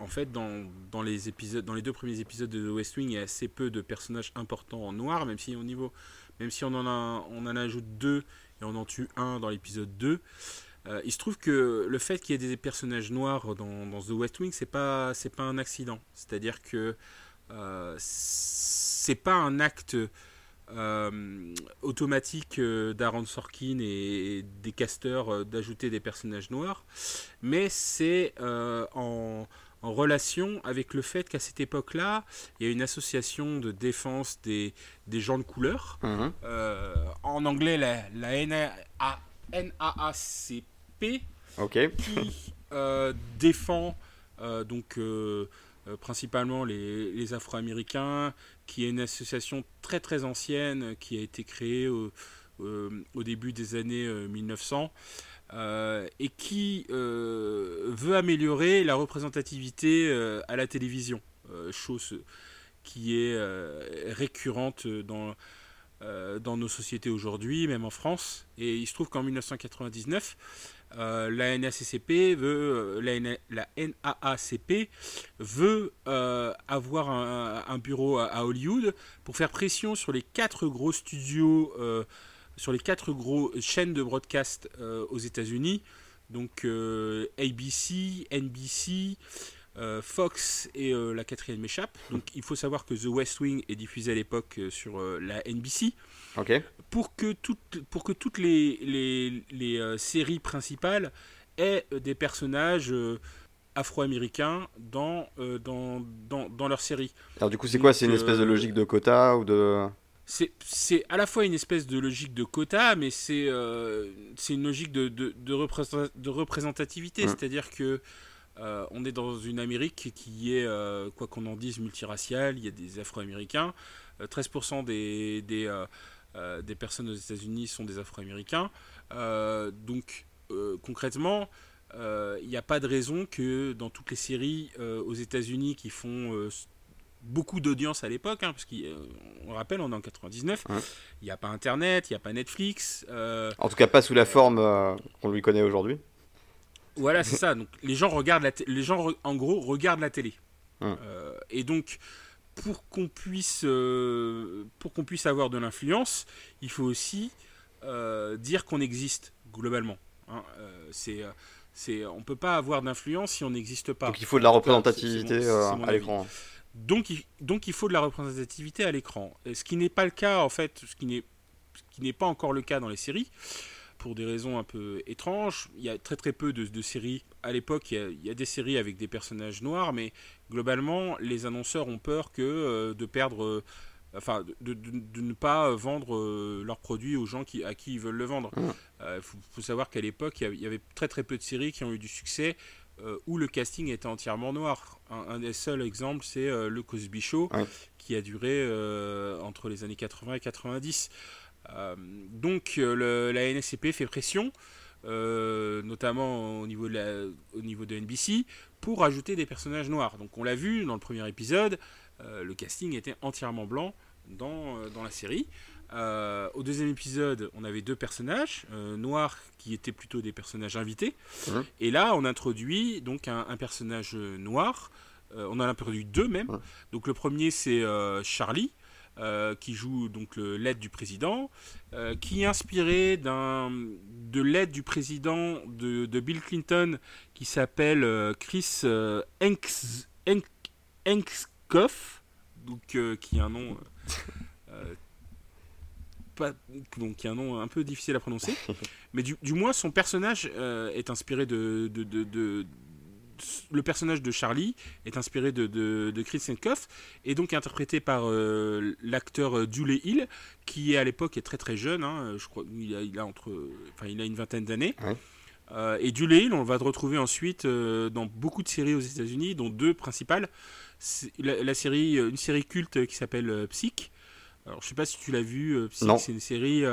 en fait, dans, dans, les épisodes, dans les deux premiers épisodes de The West Wing, il y a assez peu de personnages importants en noir, même si, au niveau, même si on, en a, on en ajoute deux et on en tue un dans l'épisode 2. Euh, il se trouve que le fait qu'il y ait des personnages noirs dans, The West Wing, c'est pas pas un accident. C'est-à-dire que euh, c'est pas un acte euh, automatique d'Aaron Sorkin et des casteurs d'ajouter des personnages noirs, mais c'est en, relation avec le fait qu'à cette époque-là, il y a une association de défense des, des gens de couleur. Mm-hmm. en anglais, la, la NAACP qui euh, défend euh, donc euh, principalement les, Afro-Américains, qui est une association très très ancienne qui a été créée au, début des années 1900. et qui veut améliorer la représentativité à la télévision, chose qui est récurrente dans, dans nos sociétés aujourd'hui, même en France. Et il se trouve qu'en 1999, euh, la NACCP veut, euh, la, NAACP veut euh, avoir un, bureau à, Hollywood pour faire pression sur les quatre gros studios, sur les quatre gros chaînes de broadcast aux États-Unis, donc ABC, NBC, Fox et la quatrième m'échappe. Donc il faut savoir que The West Wing est diffusé à l'époque sur la NBC. Pour que, toutes, pour que toutes les, les, les euh, séries principales aient euh, des personnages euh, afro-américains dans, dans, dans, dans leur série. Alors du coup, c'est quoi? C'est une espèce de logique de quota ou de... C'est à la fois une espèce de logique de quota, mais c'est c'est une logique de, de, de, représentativité. Mmh. C'est-à-dire que on est dans une Amérique qui est, quoi qu'on en dise, multiraciale. Il y a des Afro-Américains. 13% des, des, des personnes aux États-Unis sont des Afro-Américains. donc concrètement, il n'y a pas de raison que dans toutes les séries aux États-Unis qui font beaucoup d'audience à l'époque, hein, parce qu'on rappelle, on est en 99, il n'y a pas Internet, il n'y a pas Netflix. En tout cas, pas sous la forme qu'on lui connaît aujourd'hui. Voilà, c'est ça. Donc les gens regardent la les gens en gros regardent la télé. Hum. Euh, et donc pour qu'on puisse euh, pour qu'on puisse avoir de l'influence, il faut aussi euh, dire qu'on existe globalement. Hein. c'est c'est on peut pas avoir d'influence si on n'existe pas. Donc il faut de la représentativité à l'écran. Donc il, donc il faut de la représentativité à l'écran. Ce qui n'est pas le cas en fait, ce qui n'est qui n'est pas encore le cas dans les séries pour des raisons un peu étranges. Il y a très très peu de, séries. À l'époque, il, y a des séries avec des personnages noirs, mais globalement, les annonceurs ont peur que euh, de perdre, euh, enfin, de, ne pas vendre euh, leurs produits aux gens qui, à qui ils veulent le vendre. Il faut, savoir qu'à l'époque, il, y avait très très peu de séries qui ont eu du succès. où le casting était entièrement noir. Un, des seuls exemples, c'est le Cosby Show, qui a duré entre les années 80 et 90. Euh, donc euh, la NSCP fait pression, euh, notamment au niveau, de la, au niveau de NBC, pour ajouter des personnages noirs. Donc on l'a vu dans le premier épisode, le casting était entièrement blanc dans, dans la série. au deuxième épisode, on avait deux personnages noirs qui étaient plutôt des personnages invités. Et là, on introduit donc un, personnage noir. on en a introduit deux même. Donc le premier, c'est Charlie. Euh, qui joue donc l'aide du président, euh, qui est inspiré de l'aide du président de, Bill Clinton qui s'appelle euh, Chris Enks, donc qui a un nom pas, donc qui a un nom un peu difficile à prononcer, *laughs* mais du, moins son personnage est inspiré de, de, le personnage de Charlie est inspiré de, de, de Chris et donc interprété par euh, l'acteur euh, Dulé Hill, qui à l'époque est très très jeune. Hein, je crois qu'il a, il a entre, enfin il a une vingtaine d'années. Euh, et Dulé Hill, on va le retrouver ensuite dans beaucoup de séries aux États-Unis, dont deux principales. La, série, une série culte qui s'appelle Psych. Alors je sais pas si tu l'as vu. Psych, c'est une série.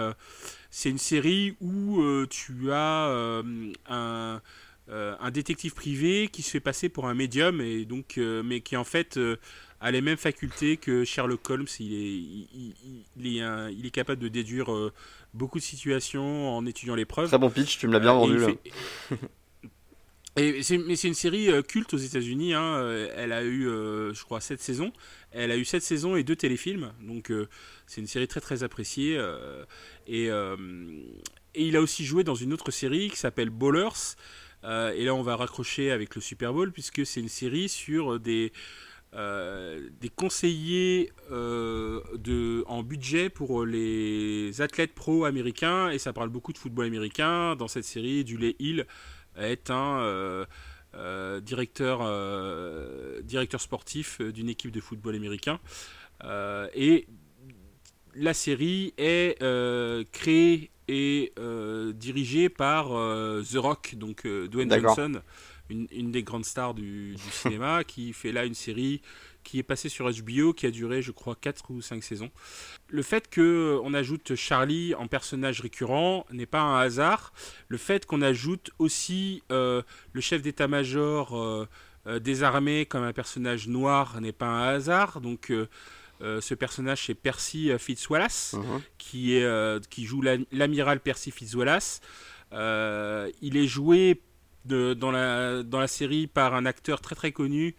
c'est une série où tu as un euh, un détective privé qui se fait passer pour un médium et donc euh, mais qui en fait euh, a les mêmes facultés que Sherlock Holmes. Il est, il, est, il est capable de déduire beaucoup de situations en étudiant les preuves. Très bon pitch, tu me l'as bien vendu. Et c'est, mais c'est une série culte aux États-Unis. Hein. Elle a eu, je crois, 7 saisons. Elle a eu 7 saisons et 2 téléfilms. Donc c'est une série très très appréciée. et, et il a aussi joué dans une autre série qui s'appelle Ballers. Euh, et là, on va raccrocher avec le Super Bowl, puisque c'est une série sur des, euh, des conseillers euh, de, en budget pour les athlètes pro américains, et ça parle beaucoup de football américain. Dans cette série, Dulé Hill est un directeur, directeur sportif d'une équipe de football américain. et la série est créée euh, dirigé par euh, The Rock, donc euh, Dwayne Johnson, une, des grandes stars du, *laughs* cinéma, qui fait là une série qui est passée sur HBO, qui a duré, je crois, 4 ou 5 saisons. Le fait qu'on ajoute Charlie en personnage récurrent n'est pas un hasard. Le fait qu'on ajoute aussi le chef d'état-major des armées comme un personnage noir n'est pas un hasard. Donc euh, ce personnage, c'est Percy euh, Fitzwallace, mhm. qui, est, euh, qui joue l'amiral Percy Fitzwallace. il est joué dans, la, dans la série par un acteur très très connu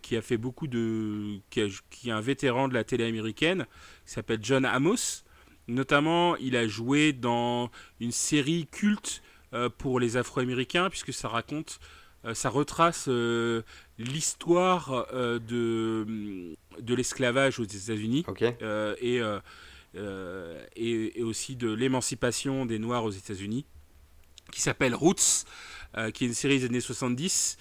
qui a fait beaucoup de. qui, est un vétéran de la télé américaine, qui s'appelle John Amos. Notamment, il a joué dans une série culte pour les Afro-Américains, puisque ça raconte euh, ça retrace euh, l'histoire euh, de, de l'esclavage aux États-Unis et, et, aussi de l'émancipation des Noirs aux États-Unis, qui s'appelle Roots, qui est une série des années 70.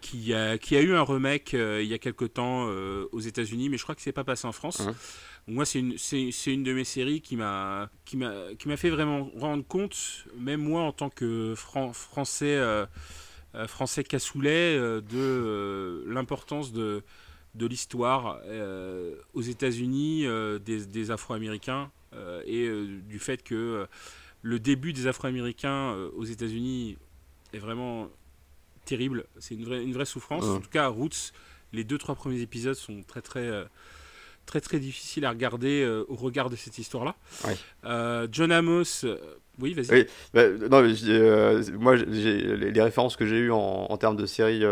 qui, a, qui a eu un remake il y a quelque temps aux États-Unis, mais je crois que c'est pas passé en France. moi, c'est une, une de mes séries qui m'a fait vraiment rendre compte, même moi en tant que Français euh, français cassoulet euh, de euh, l'importance de, de l'histoire aux États-Unis des, Afro-Américains et du fait que le début des Afro-Américains aux États-Unis est vraiment terrible. C'est une vraie, une vraie souffrance. En tout cas, Roots, les deux trois premiers épisodes sont très très très très difficiles à regarder au regard de cette histoire-là. John Amos, oui, vas-y. Oui, bah, non, moi, les, références que j'ai eues en, termes de séries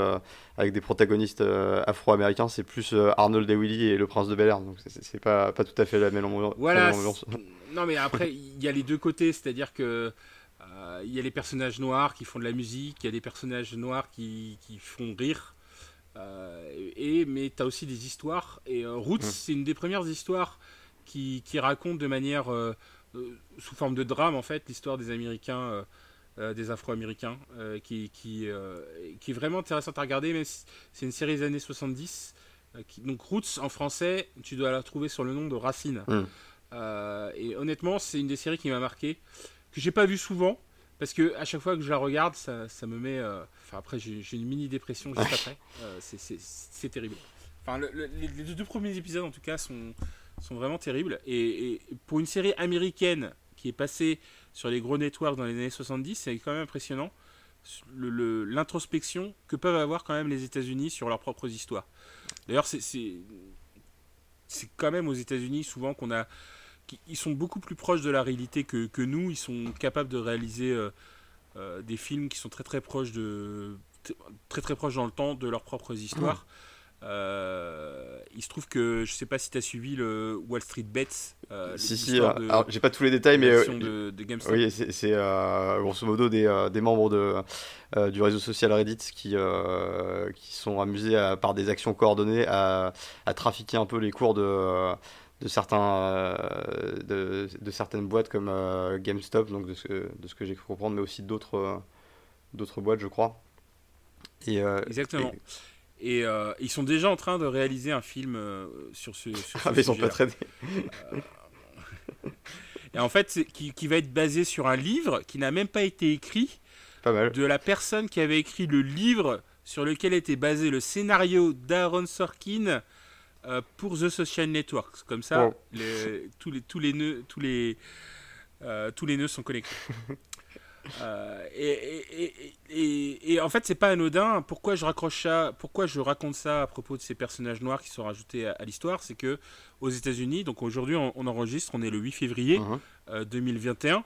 avec des protagonistes afro-américains, c'est plus Arnold et Willy et Le Prince de Bel Air. Donc, c'est pas, pas tout à fait la même ambiance. Voilà. non, mais après, il y a les deux côtés, c'est-à-dire que euh, il y a les personnages noirs qui font de la musique, il y a des personnages noirs qui, qui font rire. Euh, et, mais tu as aussi des histoires. Et euh, Roots, mmh. c'est une des premières histoires qui, qui raconte de manière. Sous forme de drame, en fait, l'histoire des Américains. des Afro-Américains, qui, qui, qui, est vraiment intéressante à regarder, mais c'est une série des années 70. Qui, donc Roots en français, tu dois la trouver sur le nom de Racine. Mmh. et honnêtement, c'est une des séries qui m'a marqué, que j'ai pas vu souvent, parce que à chaque fois que je la regarde, ça, ça me met. Euh, enfin, après, j'ai une mini dépression juste après. Euh, c'est terrible. Enfin, les, deux premiers épisodes, en tout cas, sont, sont vraiment terribles. Et, pour une série américaine qui est passée sur les gros networks dans les années 70, c'est quand même impressionnant l'introspection que peuvent avoir quand même les États-Unis sur leurs propres histoires. D'ailleurs, c'est quand même aux États-Unis souvent qu'on a ils sont beaucoup plus proches de la réalité que, que nous. Ils sont capables de réaliser euh, euh, des films qui sont très très proches de très très proches dans le temps de leurs propres histoires. Euh, il se trouve que je sais pas si tu as suivi le Wall Street Bets. si, si, alors j'ai pas tous les détails, mais. De, de oui, c'est grosso modo des, des membres de, du réseau social Reddit qui, qui sont amusés par des actions coordonnées à, à, trafiquer un peu les cours de de, certains, euh, de, de, certaines boîtes comme euh, GameStop, donc de ce, de ce que j'ai cru comprendre, mais aussi d'autres euh, d'autres boîtes, je crois. Et, Exactement. Et, ils sont déjà en train de réaliser un film sur ce, sur ah, mais ils sont pas très... et en fait, qui, qui, va être basé sur un livre qui n'a même pas été écrit. Pas mal. De la personne qui avait écrit le livre sur lequel était basé le scénario d'Aaron Sorkin euh, pour The Social Network. Comme ça, tous, les, tous, les nœuds, tous, les, euh, tous les nœuds sont connectés. *laughs* Euh, et, et, et, en fait, c'est pas anodin. Pourquoi je raccroche ça Pourquoi je raconte ça à propos de ces personnages noirs qui sont rajoutés à, l'histoire C'est que aux États-Unis, donc aujourd'hui, on, enregistre, on est le 8 février 2021.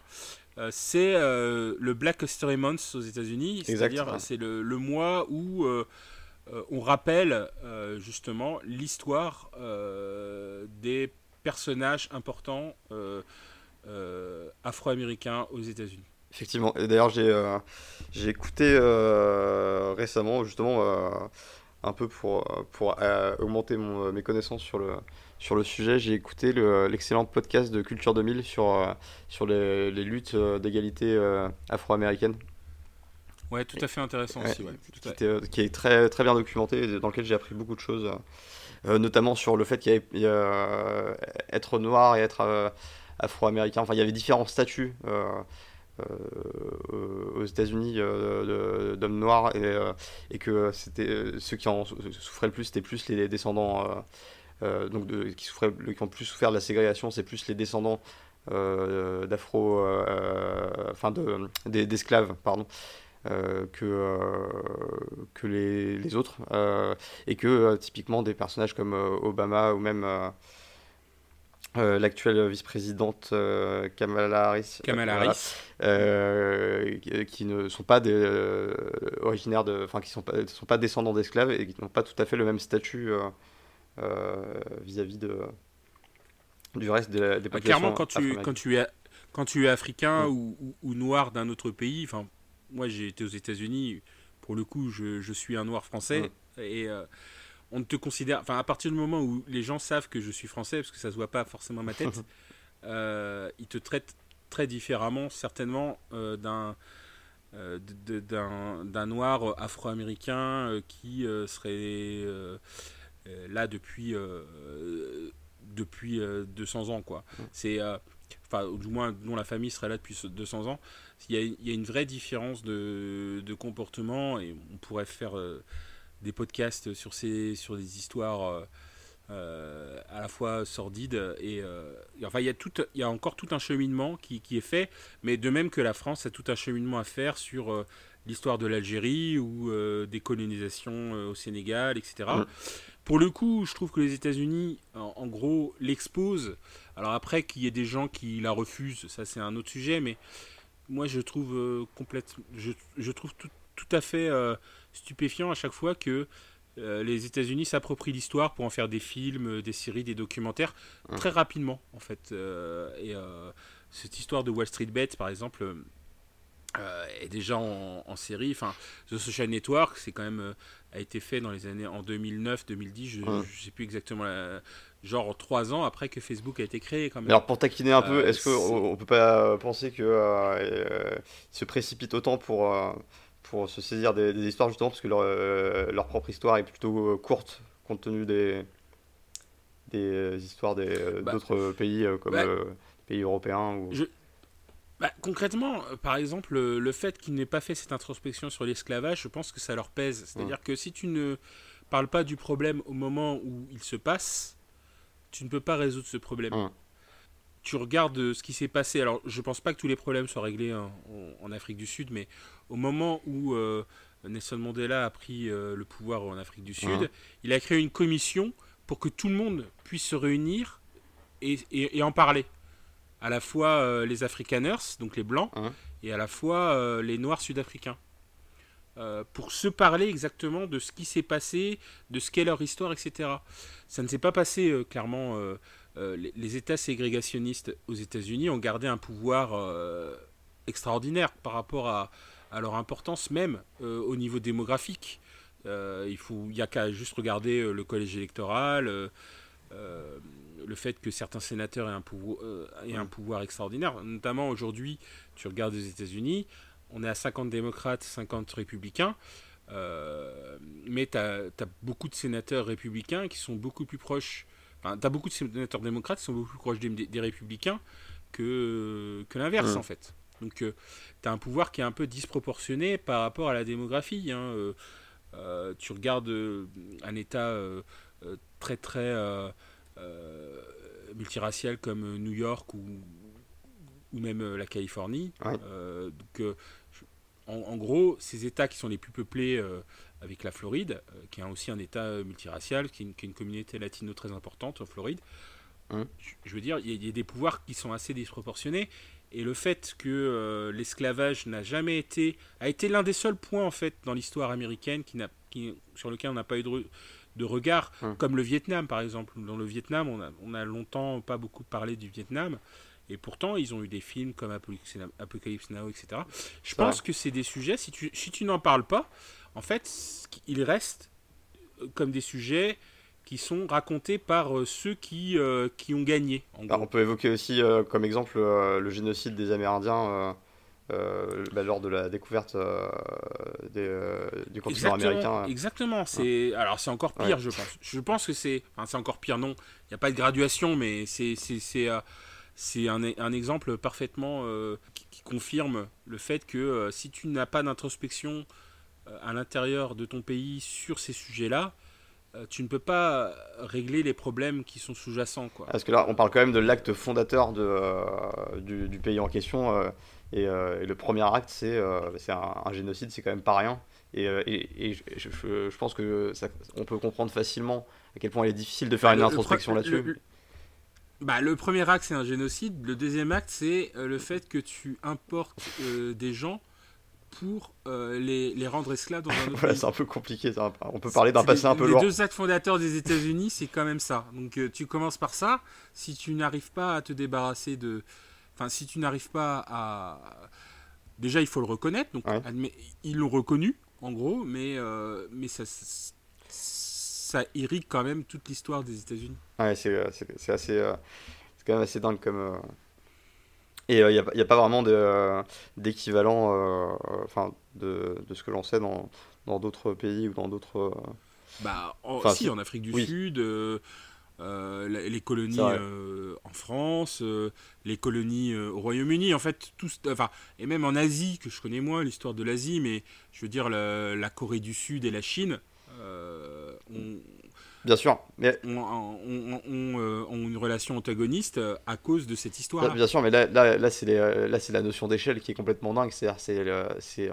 Uh-huh. c'est le Black History Month aux États-Unis, c'est-à-dire c'est le, le, mois où euh, on rappelle euh, justement l'histoire euh, des personnages importants afro-américains aux États-Unis. Effectivement. Et d'ailleurs, j'ai écouté récemment, justement, un peu pour, pour augmenter mes connaissances sur le, sur le sujet, j'ai écouté l'excellent podcast de Culture 2000 sur, sur les, les luttes d'égalité afro-américaines Ouais, tout à fait intéressant aussi. Euh, qui, est très, très bien documenté dans lequel j'ai appris beaucoup de choses, euh, notamment sur le fait qu'il y avait euh, être noir et être afro-américain. Enfin, il y avait différents statuts. Aux États-Unis d'hommes noirs et, et que c'était ceux qui en souffraient le plus c'était plus les descendants donc qui souffraient qui ont plus souffert de la ségrégation c'est plus les descendants d'afro enfin de d'esclaves pardon euh, que, euh, que les, autres. Euh, et que typiquement des personnages comme Obama ou même l'actuelle vice-présidente Kamala Harris, Kamala Harris. qui ne sont pas des, originaires de, enfin qui sont pas, sont pas descendants d'esclaves et qui n'ont pas tout à fait le même statut vis-à-vis de du reste des, des populations. Clairement, quand tu, quand tu es quand tu es africain ou, ou, ou, noir d'un autre pays, enfin moi j'ai été aux États-Unis, pour le coup je, suis un noir français et euh, on ne te considère, enfin à partir du moment où les gens savent que je suis français, parce que ça se voit pas forcément ma tête, *laughs* euh, ils te traitent très différemment certainement euh, d'un d'un noir afro-américain qui serait là depuis depuis 200 ans quoi. C'est enfin du moins dont la famille serait là depuis 200 ans il y, a, une vraie différence de, comportement et on pourrait faire euh, des podcasts sur, ces, sur des histoires euh, à la fois sordide et, enfin il y a tout il y a encore tout un cheminement qui, qui, est fait mais de même que la France a tout un cheminement à faire sur l'histoire de l'Algérie ou des colonisations au Sénégal etc pour le coup, je trouve que les États-Unis, en, gros, l'exposent. Alors après, qu'il y ait des gens qui la refusent, ça c'est un autre sujet, mais moi je trouve euh, je, trouve tout, à fait euh, stupéfiant à chaque fois que euh, les États-Unis s'approprient l'histoire pour en faire des films, des séries, des documentaires très rapidement en fait. et cette histoire de Wall Street Bet, par exemple. est déjà en, en série, enfin The Social Network, c'est quand même a été fait dans les années en 2009, 2010, je ne sais plus exactement, genre trois ans après que Facebook a été créé. Quand même. Alors pour taquiner un peu, euh, est-ce qu'on ne peut pas penser euh, euh, se précipitent autant pour, pour se saisir des, histoires justement parce que leur, leur propre histoire est plutôt courte compte tenu des, des histoires bah, d'autres pays comme bah, pays européens ou... Bah, concrètement, euh, par exemple, le, fait qu'ils n'aient pas fait cette introspection sur l'esclavage, je pense que ça leur pèse. C'est-à-dire que si tu ne parles pas du problème au moment où il se passe, tu ne peux pas résoudre ce problème. Tu regardes ce qui s'est passé. Alors, je ne pense pas que tous les problèmes soient réglés en, Afrique du Sud, mais au moment où euh, Nelson Mandela a pris euh, le pouvoir en Afrique du Sud, il a créé une commission pour que tout le monde puisse se réunir et en parler à la fois euh, les Afrikaners, donc les blancs, et à la fois euh, les noirs sud-africains. Euh, pour se parler exactement de ce qui s'est passé, de ce qu'est leur histoire, etc. Ça ne s'est pas passé clairement. Les, États ségrégationnistes aux États-Unis ont gardé un pouvoir extraordinaire par rapport à, à, leur importance même au niveau démographique. il n'y a qu'à juste regarder le collège électoral le fait que certains sénateurs aient un, pouvoir, euh, un pouvoir extraordinaire. Notamment aujourd'hui, tu regardes les États-Unis, on est à 50 démocrates, 50 républicains. Euh, mais tu as, beaucoup de sénateurs républicains qui sont beaucoup plus proches. Enfin, tu as beaucoup de sénateurs démocrates qui sont beaucoup plus proches des, républicains que, que l'inverse, en fait. Donc, euh, tu as un pouvoir qui est un peu disproportionné par rapport à la démographie. Hein. tu regardes un État très, très euh, multiraciales comme New York ou, ou même euh, la Californie. Euh, donc, en, gros, ces États qui sont les plus peuplés avec la Floride, qui est aussi un État multiracial, qui est, une, communauté latino très importante en Floride, je, veux dire, il y, a des pouvoirs qui sont assez disproportionnés. Et le fait que l'esclavage n'a jamais été, a été l'un des seuls points en fait dans l'histoire américaine qui n'a, qui, sur lequel on n'a pas eu de, de regard, hum. comme le Vietnam par exemple. Dans le Vietnam, on a, on a longtemps pas beaucoup parlé du Vietnam. Et pourtant, ils ont eu des films comme Apocalypse Now, etc. Je pense que c'est des sujets, si tu, si tu n'en parles pas, en fait, ils restent euh, comme des sujets qui sont racontés par euh, ceux qui, euh, qui ont gagné. on peut évoquer aussi comme exemple le génocide des Amérindiens bah, lors de la découverte du continent américain. Exactement. C'est alors c'est encore pire, je pense. Je pense que c'est enfin, c'est encore pire. Non, il n'y a pas de graduation, mais c'est c'est c'est un, un, exemple parfaitement qui, confirme le fait que si tu n'as pas d'introspection à l'intérieur de ton pays sur ces sujets-là, tu ne peux pas régler les problèmes qui sont sous-jacents. Parce que là, on parle quand même de l'acte fondateur de, du, du, pays en question. Euh, et, le premier acte, c'est euh, un, génocide, c'est quand même pas rien. Et, euh, et, je, pense que ça, on peut comprendre facilement à quel point il est difficile de faire bah, une introspection là-dessus. Bah, le premier acte, c'est un génocide. Le deuxième acte, c'est le fait que tu importes des gens pour les, les, rendre esclaves dans un autre *laughs* voilà, C'est un peu compliqué. On peut parler d'un passé un peu lourd. Les deux actes fondateurs des États-Unis, c'est quand même ça. Donc tu commences par ça. Si tu n'arrives pas à te débarrasser de, Enfin, si tu n'arrives pas à. Déjà, il faut le reconnaître. Donc, ils l'ont reconnu, en gros, mais, euh, mais ça, ça irrigue quand même toute l'histoire des États-Unis. Ouais, c'est assez. Euh, c'est quand même assez dingue comme. Euh, et il n'y a, a, pas vraiment d'équivalent enfin, de, de, ce que l'on sait dans d'autres pays ou dans d'autres. Bah, si, en Afrique du Sud. Euh, les colonies euh, en France, euh, les colonies au Royaume-Uni, en fait, tous, enfin, et même en Asie, que je connais moins l'histoire de l'Asie, mais je veux dire la, Corée du Sud et la Chine, Bien sûr, mais ont, une relation antagoniste à cause de cette histoire. Bien sûr, mais là, là, là c'est la notion d'échelle qui est complètement dingue. C'est-à-dire, c'est,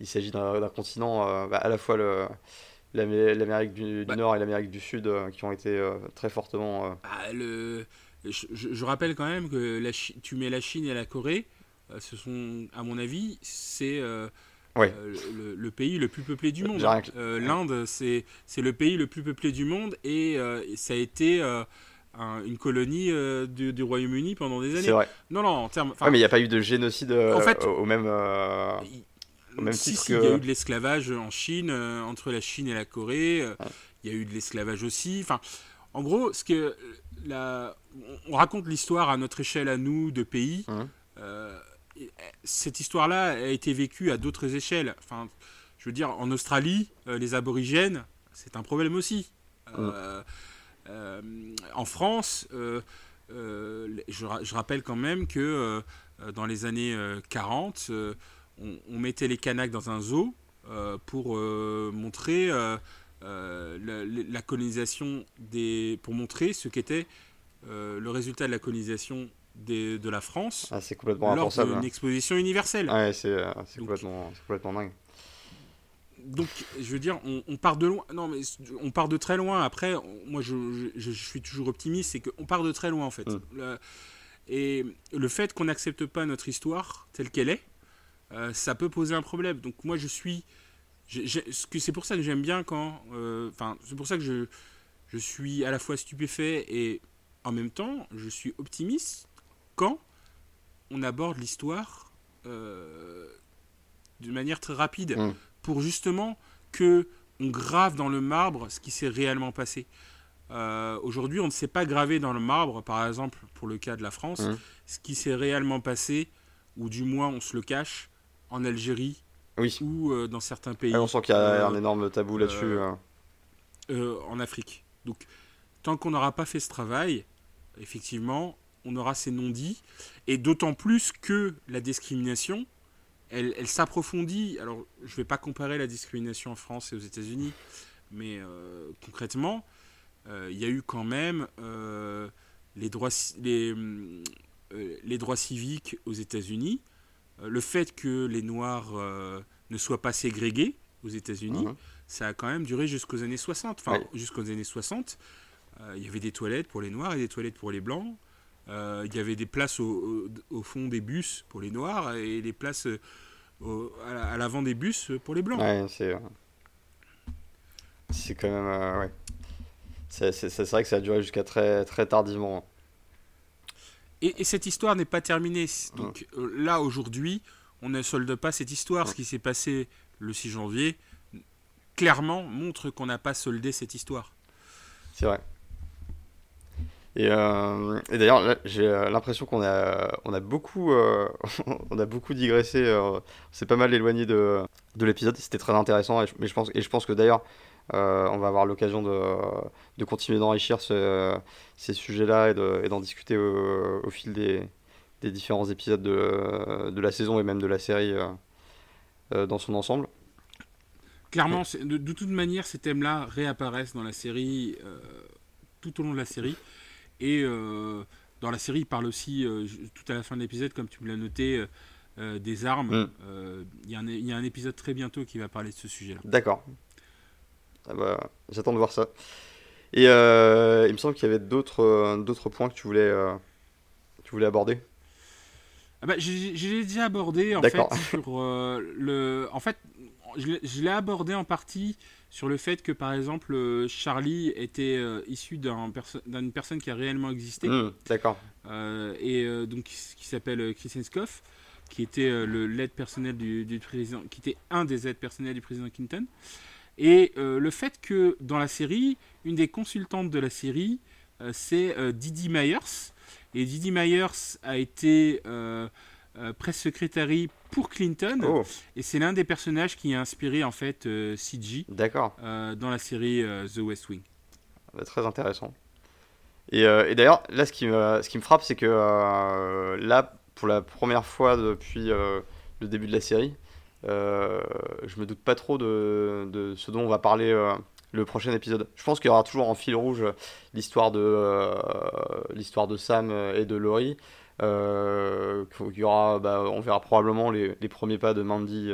il s'agit d'un continent bah, à la fois le l'Amérique du, bah Nord et l'Amérique du Sud qui ont été très fortement. Ah, le, je, rappelle quand même que la, tu mets la Chine et la Corée, ce sont, à mon avis, c'est euh, le, pays le plus peuplé du monde. Euh, L'Inde, c'est le pays le plus peuplé du monde et euh, ça a été une colonie du, Royaume-Uni pendant des années. Vrai. Non, non, en termes. mais il n'y a pas eu de génocide en fait, au même. Au même si, si, il y a eu de l'esclavage en Chine, entre la Chine et la Corée. Il y a eu de l'esclavage aussi. Enfin, en gros, ce que la, on raconte l'histoire à notre échelle à nous de pays. Hum cette histoire-là a été vécue à d'autres échelles. Enfin, je veux dire, en Australie, euh, les aborigènes, c'est un problème aussi. Euh, euh, en France, je, rappelle quand même que dans les années 40, on, mettait les Kanaks dans un zoo pour montrer la, colonisation des, pour montrer ce qu'était le résultat de la colonisation de la France ah, c'est complètement lors d'une hein. exposition universelle. Ouais, c'est euh, complètement, complètement dingue. Donc, je veux dire, on, part de loin. Non, mais on part de très loin. Après, moi, je, je, suis toujours optimiste, c'est qu'on part de très loin, en fait. Mm. et le fait qu'on n'accepte pas notre histoire telle qu'elle est, euh, ça peut poser un problème. Donc, moi, je suis. C'est pour ça que j'aime bien quand. Euh, enfin, c'est pour ça que je, je suis à la fois stupéfait et en même temps, je suis optimiste quand on aborde l'histoire euh, d'une manière très rapide, mm. pour justement que on grave dans le marbre ce qui s'est réellement passé. Euh, aujourd'hui, on ne sait pas graver dans le marbre, par exemple, pour le cas de la France, mm. ce qui s'est réellement passé, ou du moins on se le cache, en Algérie ou euh, dans certains pays. on sent qu'il y a un énorme tabou là-dessus. Hein. en Afrique. Donc, tant qu'on n'aura pas fait ce travail, effectivement, on aura ces non-dits. Et d'autant plus que la discrimination, elle, s'approfondit. Alors, je ne vais pas comparer la discrimination en France et aux États-Unis, mais euh, concrètement, euh, il y a eu quand même euh, les, droits, les, les, droits civiques aux États-Unis. le fait que les Noirs ne soient pas ségrégés aux États-Unis, uh-huh. ça a quand même duré jusqu'aux années 60. Enfin, jusqu'aux années 60, il y avait des toilettes pour les Noirs et des toilettes pour les Blancs. Euh, il y avait des places au, fond des bus pour les noirs et des places euh, à l'avant des bus pour les blancs. Ouais, c'est. Euh, c'est quand même. ouais. C'est vrai que ça a duré jusqu'à très, très tardivement. Et, cette histoire n'est pas terminée. Donc là, aujourd'hui, on ne solde pas cette histoire. Ce qui s'est passé le 6 janvier, clairement, montre qu'on n'a pas soldé cette histoire. C'est vrai. Et, euh, et d'ailleurs, j'ai euh, l'impression qu'on a, on a, beaucoup, euh, *laughs* on a beaucoup digressé. c'est pas mal éloigné de, de l'épisode. C'était très intéressant. Et je, mais je pense, et je pense que d'ailleurs, on va avoir l'occasion de, de, continuer d'enrichir ce, ces sujets-là et d'en discuter au, fil des, des, différents épisodes de, de, la saison et même de la série dans son ensemble. Clairement, de, de, toute manière, ces thèmes-là réapparaissent dans la série tout au long de la série. Et euh, dans la série, il parle aussi, euh, tout à la fin de l'épisode, comme tu me l'as noté, euh, des armes. Mm. Il y, y, a un épisode très bientôt qui va parler de ce sujet-là. D'accord. Ah bah, J'attends de voir ça. Et il me semble qu'il y avait d'autres points que tu voulais, tu voulais aborder. Ah bah, j'ai déjà abordé en fait sur le. En fait, je l'ai abordé en partie sur le fait que, par exemple, euh, Charlie était euh, issu d'une personne qui a réellement existé. Mmh, d'accord. Euh, et donc, qui s'appelle Chris Henskoff, qui était le l'aide personnel du, président, qui était un des aides personnels du président Clinton. Et le fait que dans la série, une des consultantes de la série, c'est Didi Myers. Et Didi Myers a été euh, presse secrétaire pour Clinton. Oh. Et c'est l'un des personnages qui a inspiré en fait euh, CG euh, dans la série The West Wing. Ah bah, très intéressant. Et, d'ailleurs, là, ce qui me, ce qui me frappe, c'est que là, pour la première fois depuis le début de la série, je me doute pas trop de, de, ce dont on va parler le prochain épisode. Je pense qu'il y aura toujours en fil rouge l'histoire de, l'histoire de Sam et de Laurie. Qu'il y aura, bah, on verra probablement les, les, premiers pas de Mandy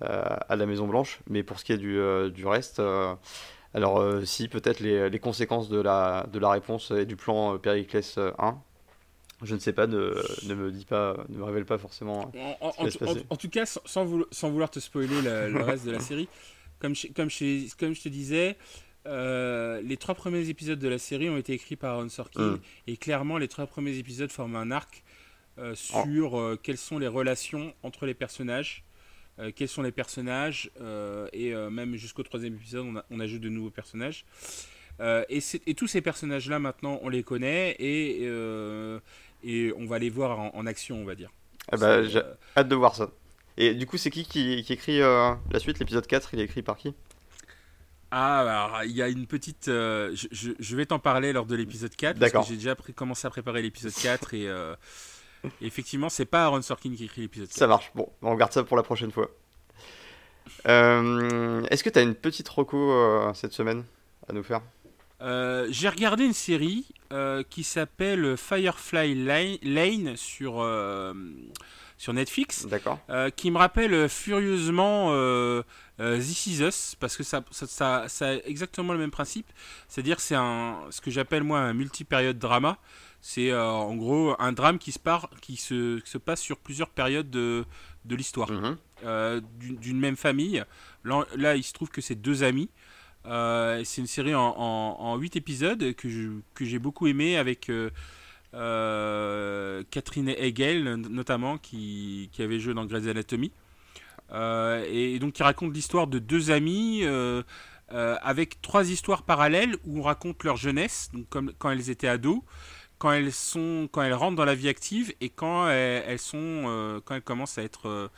à la Maison Blanche. Mais pour ce qui est du, du reste, alors si peut-être les, les, conséquences de la, de la réponse et du plan Periclès 1 je ne sais pas, ne, ne, me dis pas, ne me révèle pas forcément. En, en, tout cas, sans, vouloir, sans vouloir te spoiler le reste de la *laughs* série, comme je, comme je, comme je te disais, euh, les trois premiers épisodes de la série ont été écrits par Aaron Sorkin mm. et clairement les trois premiers épisodes forment un arc euh, sur oh. euh, quelles sont les relations entre les personnages, quels sont les personnages et même jusqu'au troisième épisode on, on, ajoute de nouveaux personnages. Et, et, tous ces personnages-là maintenant on les connaît et et on va les voir en, action, on va dire. Ah bah, j'ai hâte de voir ça. Et du coup, c'est qui, qui, écrit euh, la suite? L'épisode 4, il est écrit par qui? Ah, alors, il y a une petite. Euh, je, vais t'en parler lors de l'épisode 4. Parce que j'ai déjà commencé à préparer l'épisode 4 et, effectivement, c'est pas Aaron Sorkin qui écrit l'épisode 4. Ça marche. Bon, on regarde ça pour la prochaine fois. Est-ce que tu as une petite reco cette semaine à nous faire? Euh, j'ai regardé une série euh, qui s'appelle Firefly Lane sur, euh, sur Netflix. D'accord. qui me rappelle furieusement This Is Us, parce que ça, ça, ça, a exactement le même principe. C'est-à-dire c'est un, ce que j'appelle moi un multi-période drama. C'est en gros un drame qui se, part, qui se, se passe sur plusieurs périodes de, de l'histoire. Mhm. D'une même famille. Là, là, il se trouve que c'est deux amis. Euh, c'est une série en, en, 8 épisodes que, j'ai beaucoup aimé avec euh, euh, Catherine Hegel notamment qui, avait joué dans Grey's Anatomy. Et, donc qui raconte l'histoire de deux amis avec trois histoires parallèles où on raconte leur jeunesse, donc comme, quand elles étaient ados, quand elles, sont, quand elles rentrent dans la vie active et quand elles, sont, quand elles commencent à être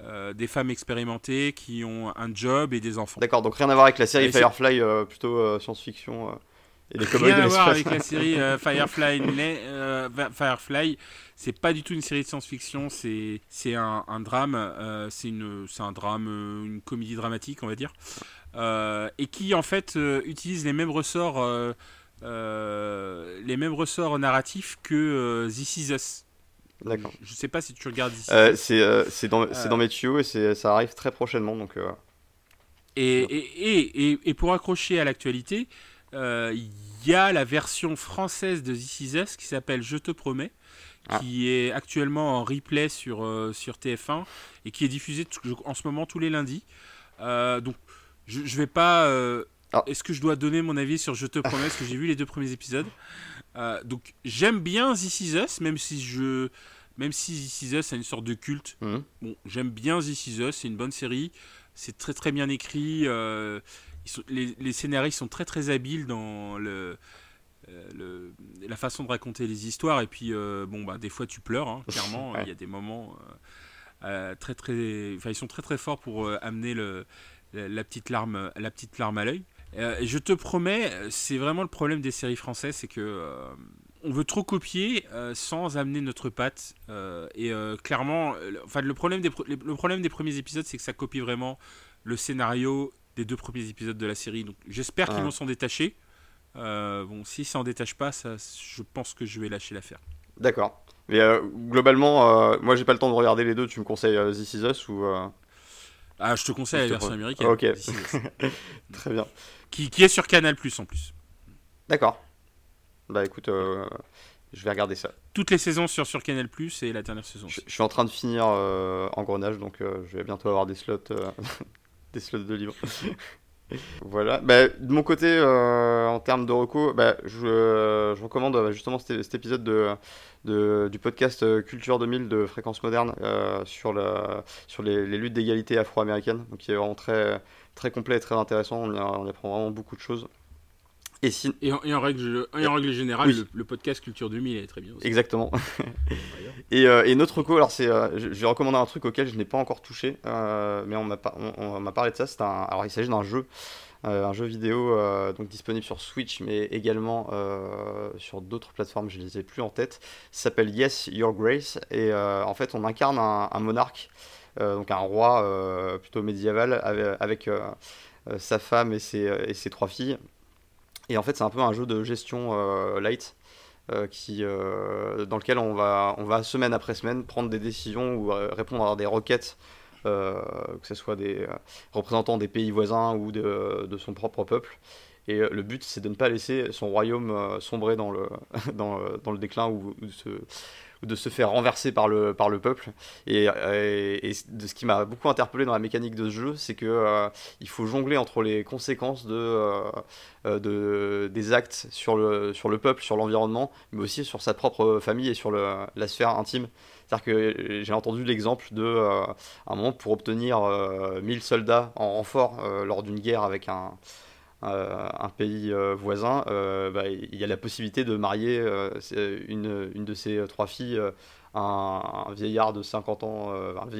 euh, des femmes expérimentées qui ont un job et des enfants. D'accord, donc rien à voir avec la série Firefly, euh, plutôt euh, science-fiction. Et les rien à voir avec la série *laughs* Firefly. Firefly, c'est pas du tout une série de science-fiction, c'est c'est un, un, drame, c'est une c'est un drame, une comédie dramatique, on va dire, et qui en fait utilise les mêmes ressorts. les mêmes ressorts narratifs que This Is Us. D'accord. Je sais pas si tu regardes ici. Euh, c'est euh, dans, euh. dans, mes tuyaux et ça arrive très prochainement. Donc, et, et, et, et, pour accrocher à l'actualité, il y a la version française de This Is Us qui s'appelle Je te promets, ah. qui est actuellement en replay sur, sur TF1 et qui est diffusée en ce moment tous les lundis. donc je, vais pas. Ah. Est-ce que je dois donner mon avis sur Je te promets Parce que j'ai vu les deux premiers épisodes? donc j'aime bien This Is Us, même si je même si This Is Us a une sorte de culte, mhm. bon, j'aime bien This Is Us, c'est une bonne série, c'est très très bien écrit, euh, les, les, scénaristes sont très très habiles dans le, euh, le, la façon de raconter les histoires, et puis euh, bon, bah, des fois tu pleures, hein, clairement, *laughs* il y a des moments très très... Enfin, ils sont très très forts pour amener le, la, petite larme, la petite larme à l'œil. je te promets, c'est vraiment le problème des séries françaises, c'est que on veut trop copier euh, sans amener notre patte. Euh, et euh, clairement, enfin, le, problème des, le problème des premiers épisodes, c'est que ça copie vraiment le scénario des deux premiers épisodes de la série. Donc j'espère qu'ils vont s'en détacher. bon, s'ils s'en détachent pas, ça, je pense que je vais lâcher l'affaire. D'accord. Mais globalement, moi j'ai pas le temps de regarder les deux. Tu me conseilles This Is Us ou Ah, je te conseille la version américaine. Ok. *laughs* Très bien. Qui, qui est sur Canal Plus en plus. D'accord. Bah écoute, euh, je vais regarder ça. Toutes les saisons sur, sur Canal Plus et la dernière saison. Je, suis en train de finir euh, Engrenage, donc euh, je vais bientôt avoir des slots, *laughs* des slots de libre. *laughs* voilà. Bah, de mon côté, en termes de recours, bah, je, je, recommande justement cet, épisode de, de, du podcast Culture 2000 de Fréquence Moderne sur, la, sur les, luttes d'égalité afro-américaines, donc qui est vraiment très, très complet et très intéressant. On, on apprend vraiment beaucoup de choses. Et, en, règle, en règle générale, le, podcast Culture 2000 est très bien aussi. Exactement. *laughs* et, euh, et, notre co, alors c'est, euh, je, vais recommander un truc auquel je n'ai pas encore touché, euh, mais on m'a, on, m'a parlé de ça. C'est un, alors il s'agit d'un jeu, un jeu vidéo donc disponible sur Switch, mais également sur d'autres plateformes. Je ne les ai plus en tête. Ça s'appelle Yes Your Grace, et en fait on incarne un, monarque. donc un roi plutôt médiéval avec, sa femme et ses, et ses trois filles. Et en fait, c'est un peu un jeu de gestion light. qui, dans lequel on va, on va semaine après semaine prendre des décisions ou répondre à des requêtes euh, que ce soit des euh, représentants des pays voisins ou de, son propre peuple. Et euh, le but, c'est de ne pas laisser son royaume sombrer dans le, *laughs* dans, le déclin ou, de se, de se faire renverser par le, par le peuple. Et, de ce qui m'a beaucoup interpellé dans la mécanique de ce jeu, c'est que il faut jongler entre les conséquences de, de, des actes sur le, sur le peuple, sur l'environnement, mais aussi sur sa propre famille et sur la sphère intime. C'est-à-dire que euh, j'ai entendu l'exemple de, euh, un moment, pour obtenir 1000 euh, soldats en renfort lors d'une guerre avec un, un pays voisin, bah, il y a la possibilité de marier une, une, de ces trois filles un, vieillard de 50 ans,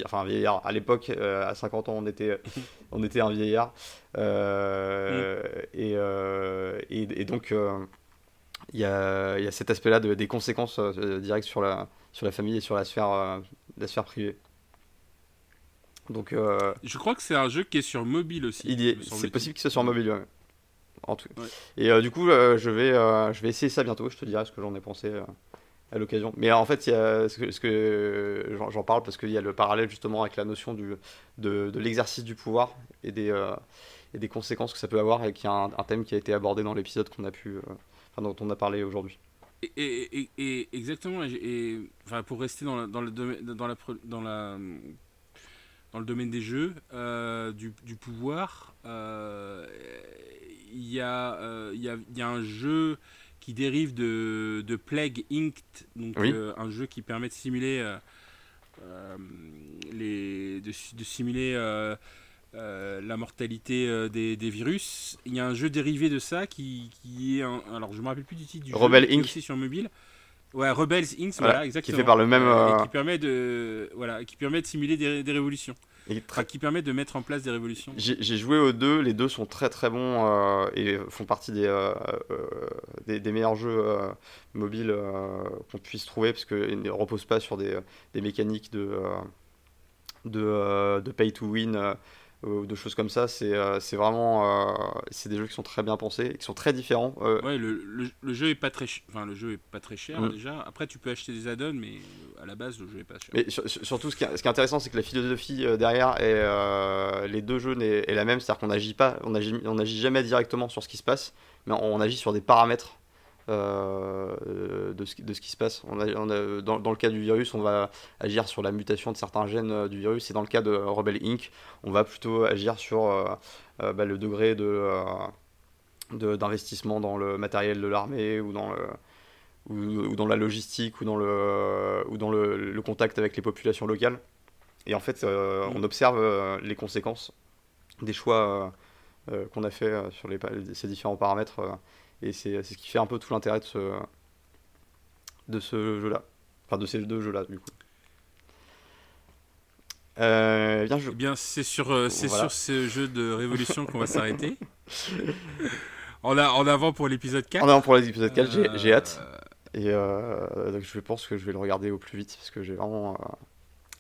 enfin un vieillard, à l'époque, à 50 ans, on était, *laughs* on était un vieillard. Mm. et, et, et, donc, il y, a, y, a, cet aspect-là de, des conséquences directes sur la, sur la famille et sur la sphère, euh, la sphère privée. Donc, euh, je crois que c'est un jeu qui est sur mobile aussi. C'est possible qu'il soit sur mobile, ouais. En tout. Et euh, du coup, je, vais, je vais essayer ça bientôt. Je te dirai ce que j'en ai pensé à l'occasion. Mais en fait, ce que, que j'en parle parce qu'il y a le parallèle justement avec la notion du, de, de l'exercice du pouvoir et des, et des conséquences que ça peut avoir et qui est un, un thème qui a été abordé dans l'épisode qu'on a pu, enfin, dont on a parlé aujourd'hui. Et, et, exactement. Et, enfin, pour rester dans, dans, le domaine, dans, la, dans, la, dans le domaine des jeux, euh, du, du, pouvoir, euh, il y, euh, y, a, y, a, un jeu qui dérive de, de Plague Inc., donc un jeu qui permet de simuler les, de, de simuler euh, la mortalité euh, des, virus. Il y a un jeu dérivé de ça qui, qui est un, alors je me rappelle plus du titre du Rebel jeu, Inc. aussi sur mobile. Ouais, Rebels Inc. Voilà, exactement. Qui fait par le même. Euh, qui permet de voilà, qui permet de simuler des, des révolutions. Et qui permet de mettre en place des révolutions. J'ai joué aux deux, les deux sont très très bons et font partie des, des, des, meilleurs jeux mobiles qu'on puisse trouver parce qu'ils ne reposent pas sur des, des mécaniques de, de, de, pay to win ou de choses comme ça. C'est euh, vraiment euh, c'est des jeux qui sont très bien pensés, qui sont très différents. Euh. Ouais, le, le, jeu est pas très enfin le jeu est pas très cher mm. déjà. Après tu peux acheter des add-ons, mais à la base le jeu est pas cher. Mais surtout ce qui, est, ce qui est intéressant, c'est que la philosophie derrière et les deux jeux est, est la même, c'est-à-dire qu'on n'agit pas, on agit, on agit jamais directement sur ce qui se passe, mais on agit sur des paramètres euh, de, ce, de, ce, qui se passe. On a, dans, dans, le cas du virus, on va agir sur la mutation de certains gènes euh, du virus, et dans le cas de Rebel Inc., on va plutôt agir sur euh, bah, le degré de, d'investissement dans le matériel de l'armée ou dans le, ou, dans la logistique ou dans le, ou dans le, le, contact avec les populations locales. Et en fait, on observe les conséquences des choix qu'on a fait sur les, ces différents paramètres et c'est ce qui fait un peu tout l'intérêt de ce, de ce jeu-là. Enfin, de ces deux jeux-là, du coup. Euh, bien, je... Eh bien c'est sur, euh, c'est sur ce jeu de révolution qu'on va *laughs* s'arrêter. En, a, en avant pour l'épisode 4. En avant pour l'épisode 4, j'ai hâte. Et euh, donc je pense que je vais le regarder au plus vite parce que j'ai vraiment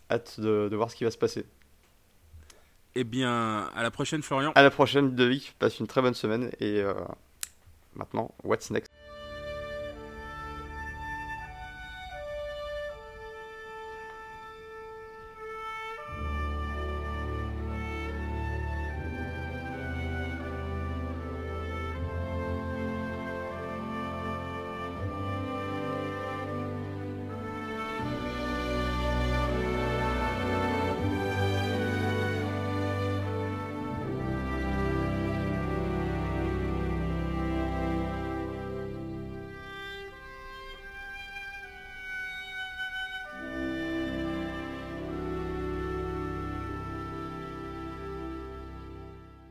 hâte de, de, voir ce qui va se passer. Eh bien, à la prochaine, Florian. À la prochaine, Devic. Passe une très bonne semaine et Maintenant, what's next?